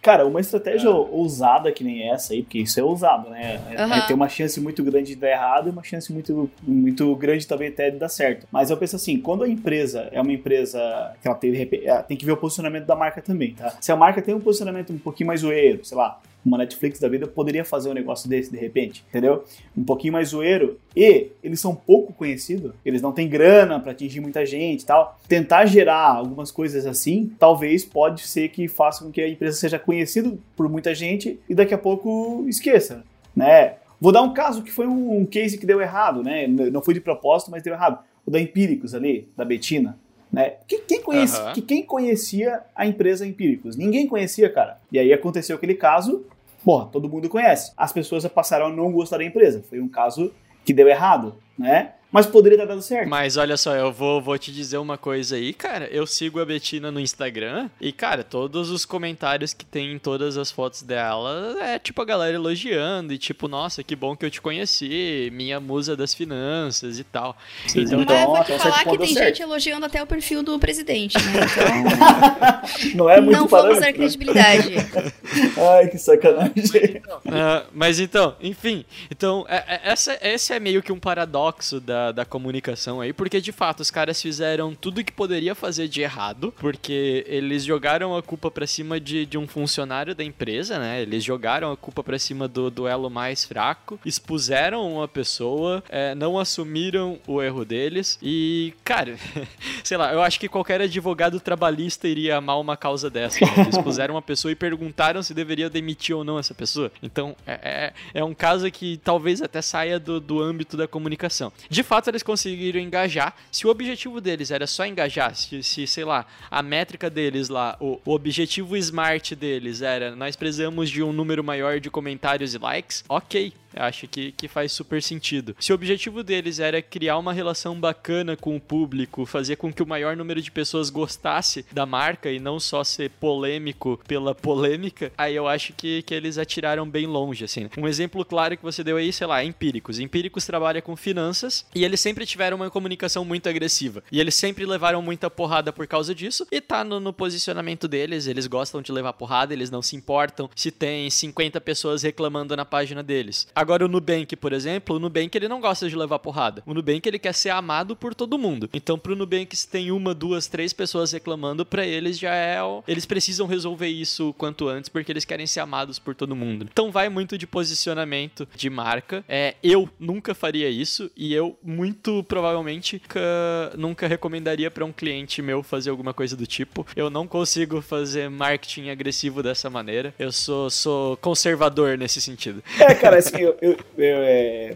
Cara, uma estratégia ousada que nem essa aí, porque isso é ousado, né? É- Aham. é- tem uma chance muito grande de dar errado e uma chance muito, muito grande também até de dar certo. Mas eu penso assim, quando a empresa é uma empresa que ela tem, ela tem que ver o posicionamento da marca também, tá? Se a marca tem um posicionamento um pouquinho mais zoeiro, sei lá, uma Netflix da vida poderia fazer um negócio desse de repente, entendeu? Um pouquinho mais zoeiro. E eles são pouco conhecidos, eles não têm grana pra atingir muita gente e tal. Tentar gerar algumas coisas assim, talvez pode ser que faça com que a empresa seja conhecida por muita gente e daqui a pouco esqueça, né? Vou dar um caso que foi um, case que deu errado, né? Não foi de propósito, mas deu errado. O da Empíricos ali, da Betina. Né? Que- Quem, conhece, Aham. que quem conhecia a empresa Empíricos? Ninguém conhecia, cara. E aí aconteceu aquele caso, porra, todo mundo conhece. As pessoas passaram a não gostar da empresa. Foi um caso que deu errado, né? Mas poderia ter dado certo. Mas olha só, eu vou, vou te dizer uma coisa aí, cara. Eu sigo a Betina no Instagram e, cara, todos os comentários que tem em todas as fotos dela é tipo a galera elogiando e tipo, nossa, que bom que eu te conheci, minha musa das finanças e tal. Então, Então, Mas eu vou até te falar que tem certo. gente elogiando até o perfil do presidente, né? Então, Não é muito não vamos dar né? credibilidade. Ai, que sacanagem. Ah, mas então, enfim, então é- é- essa, esse é meio que um paradoxo da, da comunicação aí, porque de fato os caras fizeram tudo que poderia fazer de errado, porque eles jogaram a culpa pra cima de, de um funcionário da empresa, né? Eles jogaram a culpa pra cima do duelo mais fraco, expuseram uma pessoa, é, não assumiram o erro deles e, cara, sei lá, eu acho que qualquer advogado trabalhista iria amar uma causa dessa. né? Eles uma pessoa e perguntaram se deveria demitir ou não essa pessoa. Então, é, é, é um caso que talvez até saia do, do âmbito da comunicação. De fato, eles conseguiram engajar. Se o objetivo deles era só engajar, se, se sei lá, a métrica deles lá, o, o objetivo smart deles era nós precisamos de um número maior de comentários e likes, ok. Eu acho que, que faz super sentido. Se o objetivo deles era criar uma relação bacana com o público, fazer com que o maior número de pessoas gostasse da marca e não só ser polêmico pela polêmica, aí eu acho que, que eles atiraram bem longe, assim. Um exemplo claro que você deu aí, sei lá, Empíricos. Empíricos trabalha com finanças e eles sempre tiveram uma comunicação muito agressiva. E eles sempre levaram muita porrada por causa disso e tá no, no posicionamento deles, eles gostam de levar porrada, eles não se importam se tem 50 pessoas reclamando na página deles. Agora o Nubank, por exemplo, o Nubank ele não gosta de levar porrada. O Nubank ele quer ser amado por todo mundo. Então pro Nubank se tem uma, duas, três pessoas reclamando, para eles já é, eles precisam resolver isso o quanto antes porque eles querem ser amados por todo mundo. Então vai muito de posicionamento de marca. É, eu nunca faria isso e eu muito provavelmente nunca, nunca recomendaria para um cliente meu fazer alguma coisa do tipo. Eu não consigo fazer marketing agressivo dessa maneira. Eu sou, sou conservador nesse sentido. É, cara, assim, eu, eu, eu é,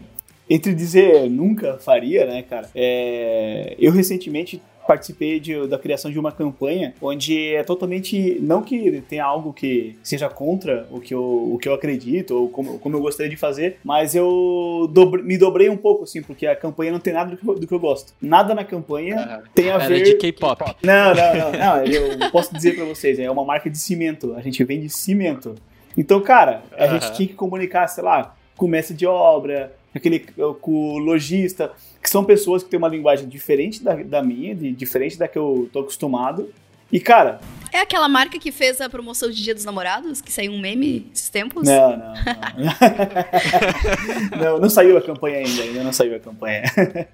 entre dizer nunca faria, né, cara? É, eu recentemente participei de, da criação de uma campanha onde é totalmente. Não que tenha algo que seja contra o que eu, o que eu acredito ou como, como eu gostaria de fazer, mas eu dobre, me dobrei um pouco, assim, porque a campanha não tem nada do que eu, do que eu gosto. Nada na campanha tem a Era ver. de K-pop. Não, não, não, não. Eu posso dizer pra vocês, é uma marca de cimento. A gente vende cimento. Então, cara, a gente tinha que comunicar, sei lá, com o mestre de obra, aquele, com o lojista, que são pessoas que têm uma linguagem diferente da, da minha, de, diferente da que eu tô acostumado. E, cara, É aquela marca que fez a promoção de Dia dos Namorados, que saiu um meme esses tempos? Não, não, não. não, não saiu a campanha ainda, ainda não saiu a campanha.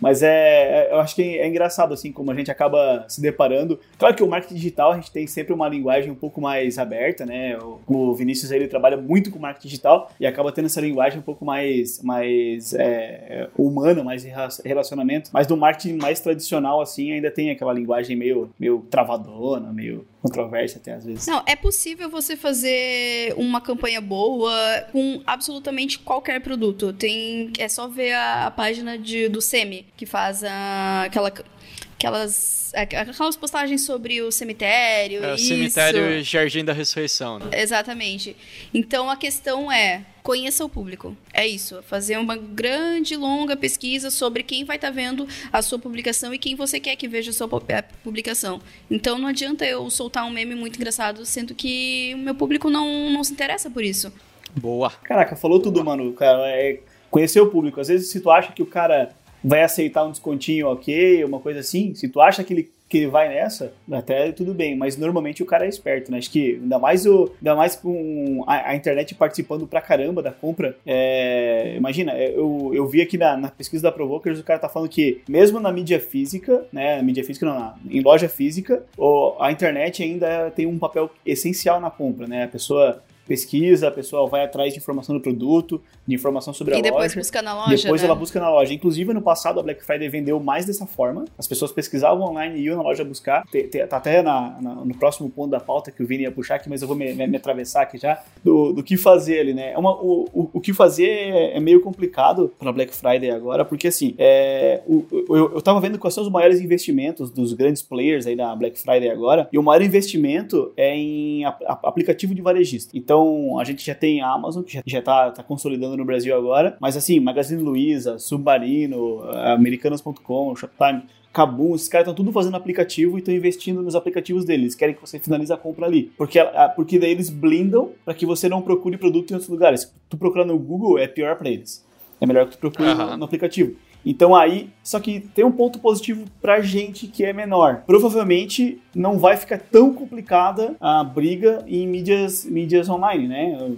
Mas é, eu acho que é engraçado, assim, como a gente acaba se deparando. Claro que o marketing digital, a gente tem sempre uma linguagem um pouco mais aberta, né? O, Vinícius, ele trabalha muito com marketing digital e acaba tendo essa linguagem um pouco mais, mais é, humana, mais relacionamento. Mas no marketing mais tradicional, assim, ainda tem aquela linguagem meio, meio travadona, meio controversa até às vezes. Não, é possível você fazer uma campanha boa com absolutamente qualquer produto. Tem, é só ver a, a página de, do Semi, que faz a, aquela, aquelas, aquelas postagens sobre o cemitério. É o isso. cemitério Jardim da Ressurreição, né? Exatamente. Então a questão é conheça o público. É isso. Fazer uma grande, longa pesquisa sobre quem vai estar vendo a sua publicação e quem você quer que veja a sua publicação. Então não adianta eu soltar um meme muito engraçado, sendo que o meu público não, não se interessa por isso. Boa. Caraca, falou tudo, mano. Cara, é conhecer o público. Às vezes, se tu acha que o cara vai aceitar um descontinho ok, uma coisa assim, se tu acha que ele, que ele vai nessa, até tudo bem, mas normalmente o cara é esperto, né? Acho que ainda mais, o, ainda mais com a, a internet participando pra caramba da compra. é, imagina, eu, eu vi aqui na, na pesquisa da Provokers, o cara tá falando que mesmo na mídia física, né? Na mídia física não, na, em loja física, o, a internet ainda tem um papel essencial na compra, né? A pessoa pesquisa, a pessoa vai atrás de informação do produto, de informação sobre a e depois loja. busca na loja. Depois né? ela busca na loja. Inclusive, no passado, a Black Friday vendeu mais dessa forma. As pessoas pesquisavam online e iam na loja buscar. Tá até na- na- no próximo ponto da pauta que o Vini ia puxar aqui, mas eu vou me, me- me atravessar aqui já. Do, do que fazer ali, né? É uma- o, o, o que fazer é, é meio complicado para Black Friday agora, porque assim, é, o- eu, eu tava vendo quais são os maiores investimentos dos grandes players aí da Black Friday agora, e o maior investimento é em ap- ap- aplicativo de varejista. Então, a gente já tem a Amazon, que já, já tá, consolidando no Brasil agora, mas assim, Magazine Luiza, Submarino, eh, Americanas.com, Shoptime, Kabum, esses caras estão tudo fazendo aplicativo e estão investindo nos aplicativos deles. Eles querem que você finalize a compra ali. Porque, porque daí eles blindam para que você não procure produto em outros lugares. Se tu procurar no Google, é pior para eles. É melhor que tu procure no, Aham. no aplicativo. Então aí, só que tem um ponto positivo pra gente que é menor. Provavelmente não vai ficar tão complicada a briga em mídias, mídias online, né?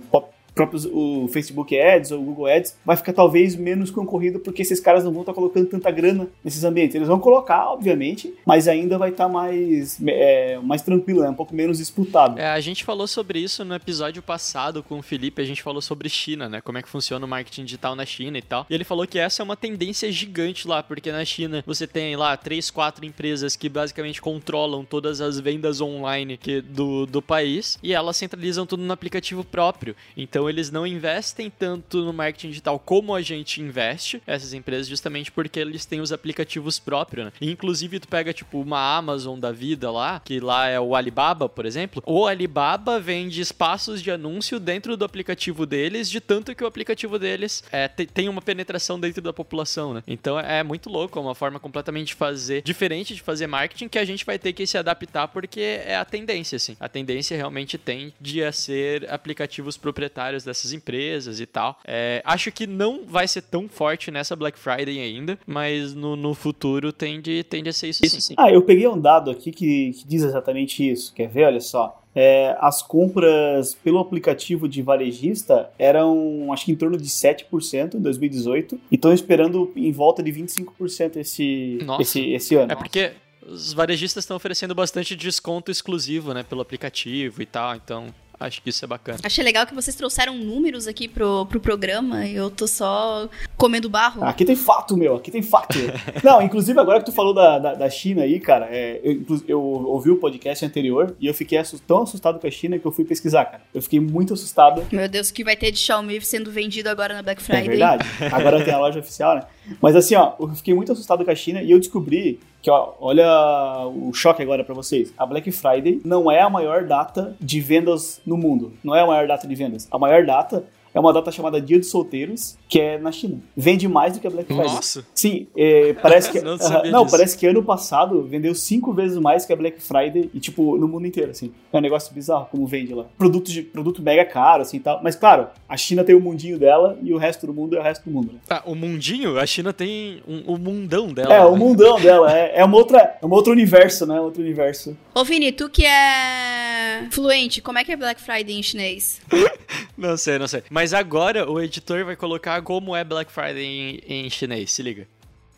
Próprios o Facebook Ads ou o Google Ads vai ficar talvez menos concorrido porque esses caras não vão estar colocando tanta grana nesses ambientes. Eles vão colocar, obviamente, mas ainda vai estar mais, é, mais tranquilo, né? um pouco menos disputado. É, a gente falou sobre isso no episódio passado com o Felipe, a gente falou sobre China, né? Como é que funciona o marketing digital na China e tal. E ele falou que essa é uma tendência gigante lá, porque na China você tem lá três, quatro empresas que basicamente controlam todas as vendas online que, do, do país e elas centralizam tudo no aplicativo próprio. Então Então eles não investem tanto no marketing digital como a gente investe, essas empresas, justamente porque eles têm os aplicativos próprios, né? E, inclusive, tu pega, tipo, uma Amazon da vida lá, que lá é o Alibaba, por exemplo. O Alibaba vende espaços de anúncio dentro do aplicativo deles, de tanto que o aplicativo deles é, tem uma penetração dentro da população, né? Então é muito louco, é uma forma completamente de fazer, diferente de fazer marketing, que a gente vai ter que se adaptar porque é a tendência, assim. A tendência realmente tende a ser aplicativos proprietários dessas empresas e tal. É, acho que não vai ser tão forte nessa Black Friday ainda, mas no, no futuro tende, tende a ser isso, isso sim. Ah, eu peguei um dado aqui que, que diz exatamente isso. Quer ver? Olha só. É, as compras pelo aplicativo de varejista eram, acho que em torno de 7% em 2018 e estão esperando em volta de 25% esse, esse, esse ano. É porque os varejistas estão oferecendo bastante desconto exclusivo, né, pelo aplicativo e tal, então Acho que isso é bacana. Achei legal que vocês trouxeram números aqui pro, pro programa e eu tô só comendo barro. Aqui tem fato, meu. Aqui tem fato. Não, inclusive agora que tu falou da, da, da China aí, cara, é, eu, eu, ouvi o podcast anterior e eu fiquei tão assustado com a China que eu fui pesquisar, cara. Eu fiquei muito assustado. Meu Deus, o que vai ter de Xiaomi sendo vendido agora na Black Friday? É verdade. Agora tem a loja oficial, né? Mas assim, ó, eu fiquei muito assustado com a China e eu descobri que, ó, olha o choque agora para vocês. A Black Friday não é a maior data de vendas no mundo. Não é a maior data de vendas. A maior data é uma data chamada Dia dos Solteiros, que é na China. Vende mais do que a Black Friday. Nossa! Sim, é, parece que. não, uh, não parece que ano passado vendeu cinco vezes mais que a Black Friday e, tipo, no mundo inteiro, assim. É um negócio bizarro como vende lá. Produto, de, produto mega caro, assim e tal. Mas, claro, a China tem o mundinho dela e o resto do mundo é o resto do mundo, né? Ah, o mundinho? A China tem um, o mundão dela. É, né? o mundão dela. É, é, uma outra, é um outro universo, né? Outro universo. Ô, Vini, tu que é fluente, como é que é Black Friday em chinês? não sei, não sei. Mas agora o editor vai colocar como é Black Friday em, em chinês. Se liga.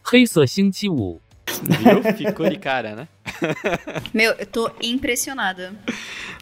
黑色星期五 Viu? Ficou de cara, né? Meu, eu tô impressionada.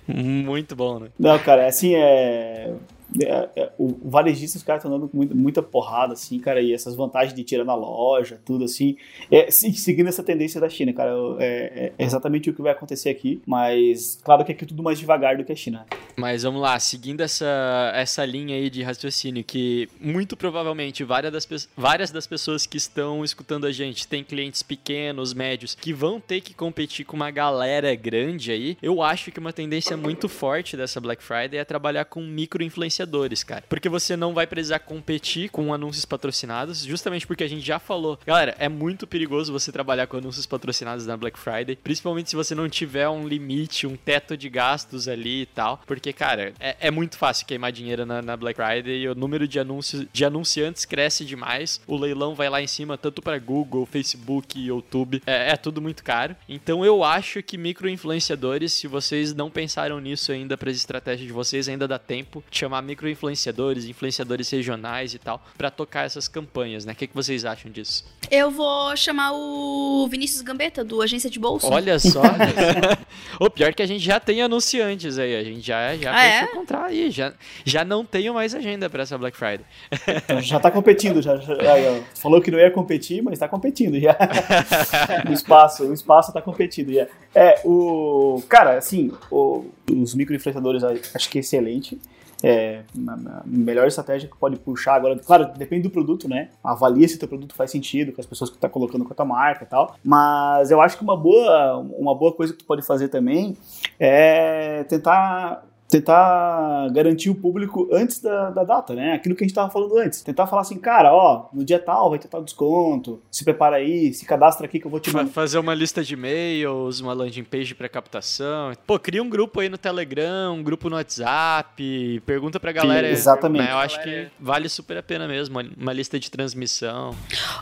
Muito bom, né? Não, cara, assim, é. É, é, o, varejista, os caras estão dando muita, muita porrada, assim, cara, e essas vantagens de tirar na loja, tudo assim. É, seguindo essa tendência da China, cara, é, é, exatamente o que vai acontecer aqui, mas claro que aqui é tudo mais devagar do que a China. Mas vamos lá, seguindo essa, essa linha aí de raciocínio, que muito provavelmente várias das, várias das pessoas que estão escutando a gente têm clientes pequenos, médios, que vão ter que competir com uma galera grande aí, eu acho que uma tendência muito forte dessa Black Friday é trabalhar com micro influenciadores influenciadores, cara. Porque você não vai precisar competir com anúncios patrocinados, justamente porque a gente já falou. Galera, é muito perigoso você trabalhar com anúncios patrocinados na Black Friday, principalmente se você não tiver um limite, um teto de gastos ali e tal. Porque, cara, é, é muito fácil queimar dinheiro na, na, Black Friday e o número de anúncios de anunciantes cresce demais. O leilão vai lá em cima, tanto para Google, Facebook, YouTube. É, é tudo muito caro. Então eu acho que micro influenciadores, se vocês não pensaram nisso ainda para as estratégias de vocês, ainda dá tempo de chamar micro-influenciadores, influenciadores regionais e tal, para tocar essas campanhas, né? O que, que vocês acham disso? Eu vou chamar o Vinícius Gambetta, do Agência de Bolsa. Olha só. o pior é que a gente já tem anunciantes aí, a gente já, já ah, é? encontrar aí, já, já não tenho mais agenda para essa Black Friday. já tá competindo, já, já, falou que não ia competir, mas tá competindo já. o espaço, o espaço tá competindo já. É, o... Cara, assim, o, os micro-influenciadores acho que é excelente é, a melhor estratégia que pode puxar agora, claro, depende do produto, né? Avalia se o teu produto faz sentido com as pessoas que tu tá colocando com a tua marca e tal. Mas eu acho que uma boa, uma boa coisa que tu pode fazer também é tentar tentar garantir o público antes da, da data, né? Aquilo que a gente estava falando antes. Tentar falar assim, cara, ó, no dia tal vai ter tal desconto, se prepara aí, se cadastra aqui que eu vou te mandar. Fazer uma lista de e-mails, uma landing page para captação. Pô, cria um grupo aí no Telegram, um grupo no WhatsApp, pergunta pra galera. Sim, exatamente. Né? Eu acho que vale super a pena mesmo, uma lista de transmissão.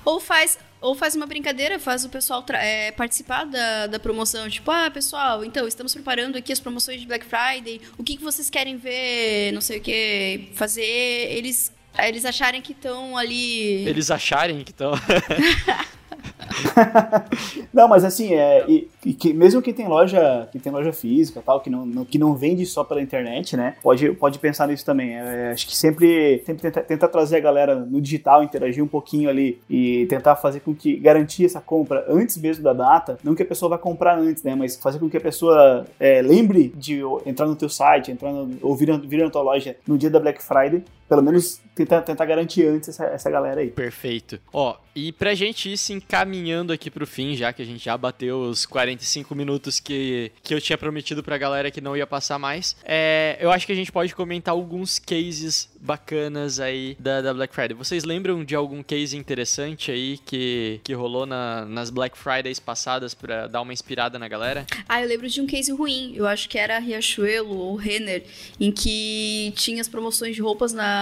Ou faz ou faz uma brincadeira, faz o pessoal é, participar da, da promoção. Tipo, ah, pessoal, então, estamos preparando aqui as promoções de Black Friday. O que, que vocês querem ver? Não sei o que. Fazer eles, eles acharem que estão ali. Eles acharem que estão. não, mas assim, é, e, e que, mesmo quem tem loja, que tem loja física tal, que não, não, que não vende só pela internet, né? Pode, pode pensar nisso também. É, acho que sempre, sempre tentar, tentar trazer a galera no digital, interagir um pouquinho ali e tentar fazer com que garantir essa compra antes mesmo da data, não que a pessoa vai comprar antes, né? Mas fazer com que a pessoa é, lembre de entrar no teu site, entrar no, ou vir, vir na tua loja no dia da Black Friday pelo menos tentar, tentar garantir antes essa, essa galera aí. Perfeito. Ó, e pra gente ir se encaminhando aqui pro fim, já que a gente já bateu os 45 minutos que, que eu tinha prometido pra galera que não ia passar mais, é, eu acho que a gente pode comentar alguns cases bacanas aí da, da Black Friday. Vocês lembram de algum case interessante aí que, que rolou na, nas Black Fridays passadas pra dar uma inspirada na galera? Ah, eu lembro de um case ruim. Eu acho que era Riachuelo ou Renner, em que tinha as promoções de roupas na,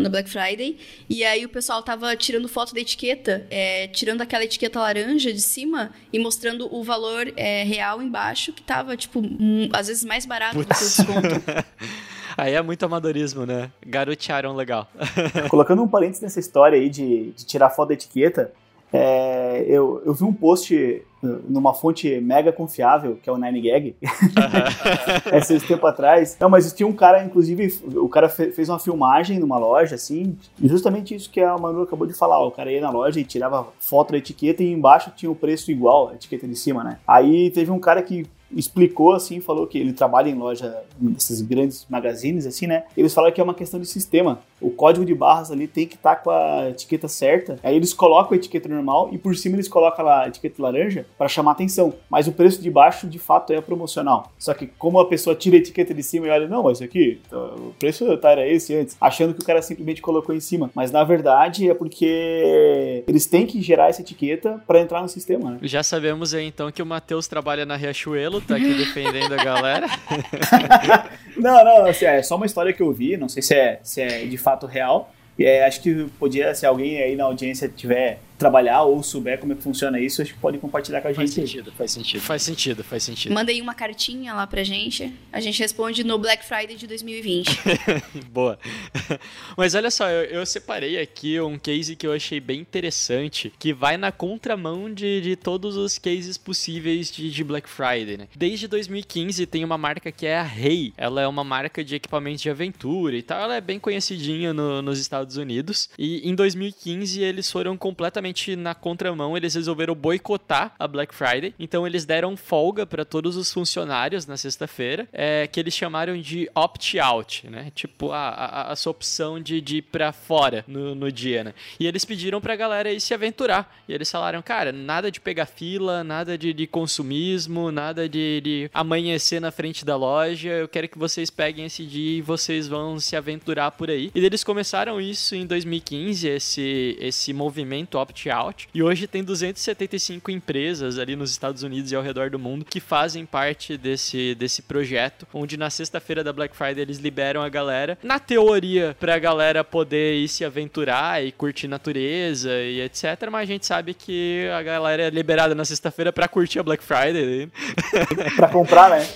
na Black Friday e aí o pessoal tava tirando foto da etiqueta, é, tirando aquela etiqueta laranja de cima e mostrando o valor é, real embaixo, que tava, tipo, um, às vezes mais barato do que o desconto. Aí é muito amadorismo, né? Garotearam legal. Colocando um parênteses nessa história aí de, de tirar foto da etiqueta, é, eu, eu vi um post numa fonte mega confiável, que é o 9gag, uhum. esses tempo atrás. Não, mas tinha um cara, inclusive, o cara fez uma filmagem numa loja, assim, e justamente isso que a Manu acabou de falar, o cara ia na loja e tirava foto da etiqueta e embaixo tinha o preço igual, a etiqueta de cima, né? Aí teve um cara que explicou assim, falou que ele trabalha em loja desses grandes magazines assim, né? Eles falaram que é uma questão de sistema. O código de barras ali tem que estar tá com a etiqueta certa. Aí eles colocam a etiqueta normal e por cima eles colocam a etiqueta laranja para chamar atenção. Mas o preço de baixo de fato é promocional. Só que como a pessoa tira a etiqueta de cima e olha, não, mas isso aqui, o preço tá era esse antes, achando que o cara simplesmente colocou em cima. Mas na verdade é porque eles têm que gerar essa etiqueta para entrar no sistema, né? Já sabemos aí então que o Matheus trabalha na Riachuelo tá aqui defendendo a galera. não, não, assim, é só uma história que eu vi, não sei se é, se é de fato real. E é, acho que podia, se alguém aí na audiência tiver trabalhar ou souber como é que funciona isso, acho que pode compartilhar com a faz gente. Faz sentido, faz sentido. Faz sentido, faz sentido. Manda aí uma cartinha lá pra gente. A gente responde no Black Friday de 2020. Boa. Mas olha só, eu, eu, separei aqui um case que eu achei bem interessante, que vai na contramão de, de todos os cases possíveis de, de Black Friday, né? Desde 2015 tem uma marca que é a Rei. Ela é uma marca de equipamentos de aventura e tal. Ela é bem conhecidinha no, nos Estados Unidos. E em 2015 eles foram completamente na contramão, eles resolveram boicotar a Black Friday. Então eles deram folga para todos os funcionários na sexta-feira, é, que eles chamaram de opt-out, né? Tipo, a, a, a, sua opção de, de ir pra fora no, no dia, né? E eles pediram pra galera ir se aventurar. E eles falaram, cara, nada de pegar fila, nada de, de consumismo, nada de, de amanhecer na frente da loja. Eu quero que vocês peguem esse dia e vocês vão se aventurar por aí. E eles começaram isso em 2015, esse, esse movimento opt opt-out. E hoje tem 275 empresas ali nos Estados Unidos e ao redor do mundo que fazem parte desse, desse projeto, onde na sexta-feira da Black Friday eles liberam a galera, na teoria, pra galera poder ir se aventurar e curtir natureza e etc. Mas a gente sabe que a galera é liberada na sexta-feira pra curtir a Black Friday. pra comprar, né?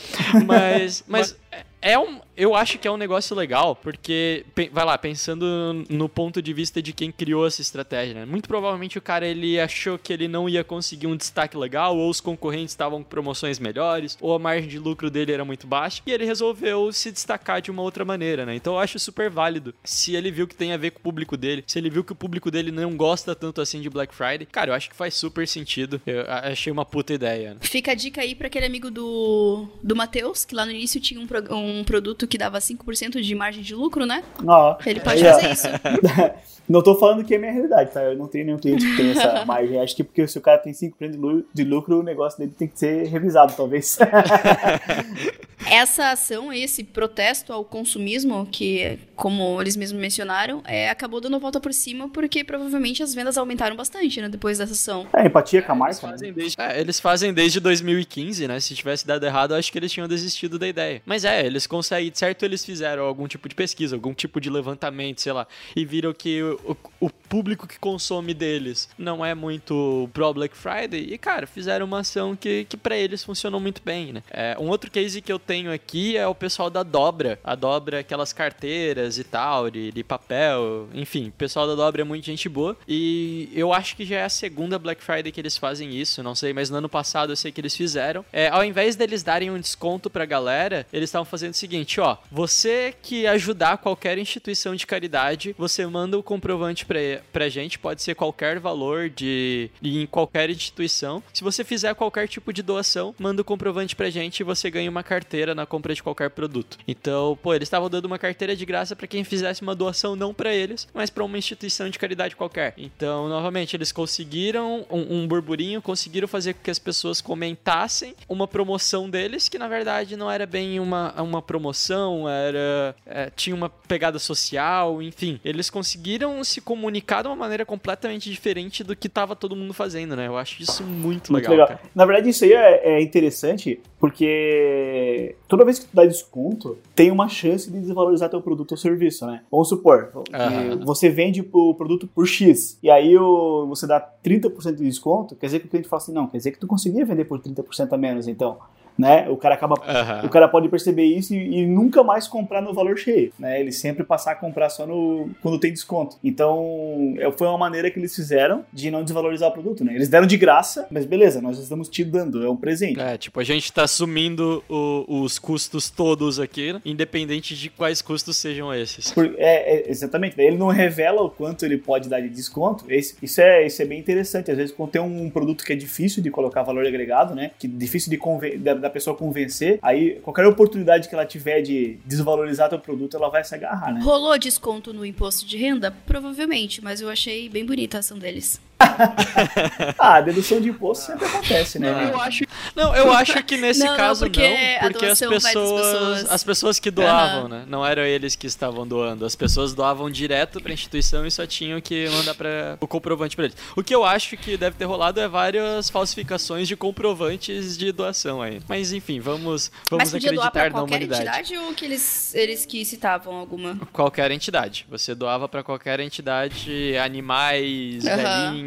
Mas, mas é um, eu acho que é um negócio legal, porque, vai lá, pensando no ponto de vista de quem criou essa estratégia, né? Muito provavelmente o cara ele achou que ele não ia conseguir um destaque legal, ou os concorrentes estavam com promoções melhores, ou a margem de lucro dele era muito baixa, e ele resolveu se destacar de uma outra maneira, né? Então eu acho super válido. Se ele viu que tem a ver com o público dele, se ele viu que o público dele não gosta tanto assim de Black Friday, cara, eu acho que faz super sentido. Eu achei uma puta ideia. Né? Fica a dica aí para aquele amigo do, do Matheus, que lá no início tinha um, um produto que dava 5% de margem de lucro, né? Oh, Ele pode fazer isso. Não tô falando que é minha realidade, tá? Eu não tenho nenhum cliente que tem essa margem. Acho que porque se o cara tem 5% de lucro, o negócio dele tem que ser revisado, talvez. essa ação, esse protesto ao consumismo, que, como eles mesmos mencionaram, é, acabou dando volta por cima porque provavelmente as vendas aumentaram bastante, né? Depois dessa ação. É, empatia com a marca. Eles fazem, né? desde, é, eles fazem desde 2015, né? Se tivesse dado errado, eu acho que eles tinham desistido da ideia. Mas é, eles conseguem, certo? Eles fizeram algum tipo de pesquisa, algum tipo de levantamento, sei lá, e viram que o, o público que consome deles não é muito pro Black Friday. E, cara, fizeram uma ação que, que para eles funcionou muito bem, né? É, um outro case que eu tenho aqui é o pessoal da Dobra. A Dobra, aquelas carteiras e tal, de, de papel, enfim, o pessoal da Dobra é muito gente boa. E eu acho que já é a segunda Black Friday que eles fazem isso, não sei, mas no ano passado eu sei que eles fizeram. É, ao invés deles darem um desconto pra galera, eles estavam fazendo o seguinte, ó, você que ajudar qualquer instituição de caridade, você manda o comprovante pra, pra gente, pode ser qualquer valor de em qualquer instituição. Se você fizer qualquer tipo de doação, manda o comprovante pra gente e você ganha uma carteira na compra de qualquer produto. Então, pô, eles estavam dando uma carteira de graça pra quem fizesse uma doação não pra eles, mas pra uma instituição de caridade qualquer. Então, novamente, eles conseguiram um, um burburinho, conseguiram fazer com que as pessoas comentassem uma promoção deles, que na verdade não era bem uma, uma promoção, era é, tinha uma pegada social, enfim. Eles conseguiram se comunicar de uma maneira completamente diferente do que tava todo mundo fazendo, né? Eu acho isso muito, Muito legal, legal. Na verdade, isso aí é, é interessante porque toda vez que tu dá desconto, tem uma chance de desvalorizar teu produto ou serviço, né? Vamos supor, que Aham. você vende o produto por X e aí o, você dá 30% de desconto, quer dizer que o cliente fala assim, não, quer dizer que tu conseguia vender por 30% a menos, então. Né? O cara acaba Aham. o cara pode perceber isso e, e nunca mais comprar no valor cheio, né? Ele sempre passar a comprar só no quando tem desconto. Então, é- foi uma maneira que eles fizeram de não desvalorizar o produto, né? Eles deram de graça, mas beleza, nós estamos te dando, é um presente. É, tipo, a gente tá assumindo o- os custos todos aqui, né? independente de quais custos sejam esses. Por- é, é, exatamente. Ele não revela o quanto ele pode dar de desconto. Esse- isso, é, isso é bem interessante. Às vezes, quando tem um produto que é difícil de colocar valor agregado, né? Que é difícil de conven- da, pessoa convencer, aí qualquer oportunidade que ela tiver de desvalorizar teu produto, ela vai se agarrar, né? Rolou desconto no imposto de renda? Provavelmente, mas eu achei bem bonita a ação deles. Ah, dedução de imposto sempre acontece, né? Eu acho, não, eu acho que nesse Não, não, caso porque não, a porque as pessoas, pessoas. as pessoas que doavam, Aham. né? Não eram eles que estavam doando, as pessoas doavam direto pra instituição e só tinham que mandar para o comprovante pra eles. O que eu acho que deve ter rolado é várias falsificações de comprovantes de doação aí. Mas enfim, vamos vamos mas podia doar acreditar pra na qualquer humanidade. entidade ou que eles, eles que citavam alguma? Qualquer entidade. Você doava pra qualquer entidade, animais, Aham. velhinhos,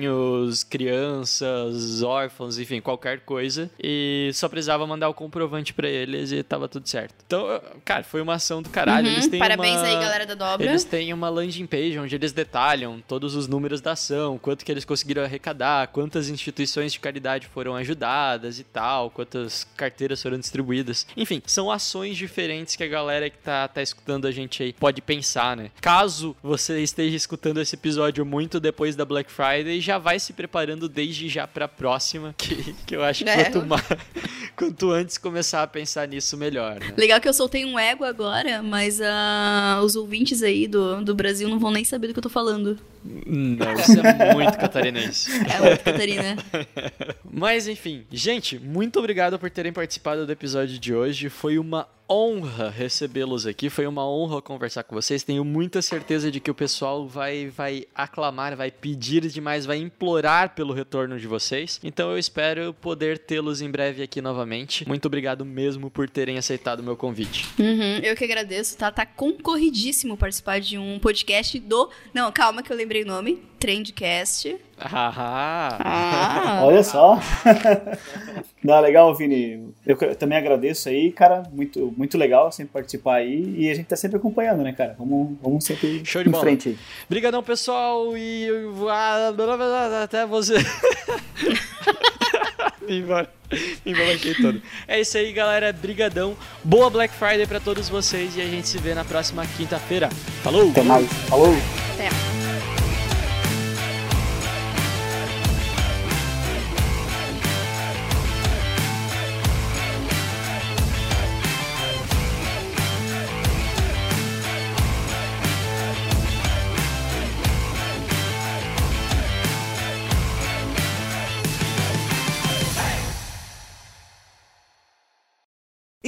crianças, órfãos, enfim, qualquer coisa. E só precisava mandar o comprovante pra eles e tava tudo certo. Então, cara, foi uma ação do caralho. Uhum, Eles têm Parabéns uma... aí, galera da dobra. Eles têm uma landing page onde eles detalham todos os números da ação, quanto que eles conseguiram arrecadar, quantas instituições de caridade foram ajudadas e tal, quantas carteiras foram distribuídas. Enfim, são ações diferentes que a galera que tá, tá escutando a gente aí pode pensar, né? Caso você esteja escutando esse episódio muito depois da Black Friday, já vai se preparando desde já pra próxima, que, que eu acho que É. quanto, mais, quanto antes começar a pensar nisso, melhor, né? Legal que eu soltei um ego agora, mas ah, os ouvintes aí do, do Brasil não vão nem saber do que eu tô falando. Não, isso é muito catarinense. É muito, Catarina. Mas enfim, gente, muito obrigado por terem participado do episódio de hoje. Foi uma honra recebê-los aqui, foi uma honra conversar com vocês. Tenho muita certeza de que o pessoal vai vai aclamar, vai pedir demais, vai implorar pelo retorno de vocês. Então eu espero poder tê-los em breve aqui novamente. Muito obrigado mesmo por terem aceitado o meu convite. Uhum, eu que agradeço, tá? Tá concorridíssimo participar de um podcast do. Não, calma que eu lembrei o nome. Trendcast. Ah, Ah! Olha só. Não, legal, Vini. Eu também agradeço aí, cara. Muito, muito legal sempre participar aí. E a gente tá sempre acompanhando, né, cara? Vamos, vamos sempre Show de em bola. frente aí. Obrigadão, pessoal, e até você. Embora. Todo. É isso aí, galera. Brigadão. Boa Black Friday pra todos vocês e a gente se vê na próxima quinta-feira. Falou! Até mais. Falou! Até.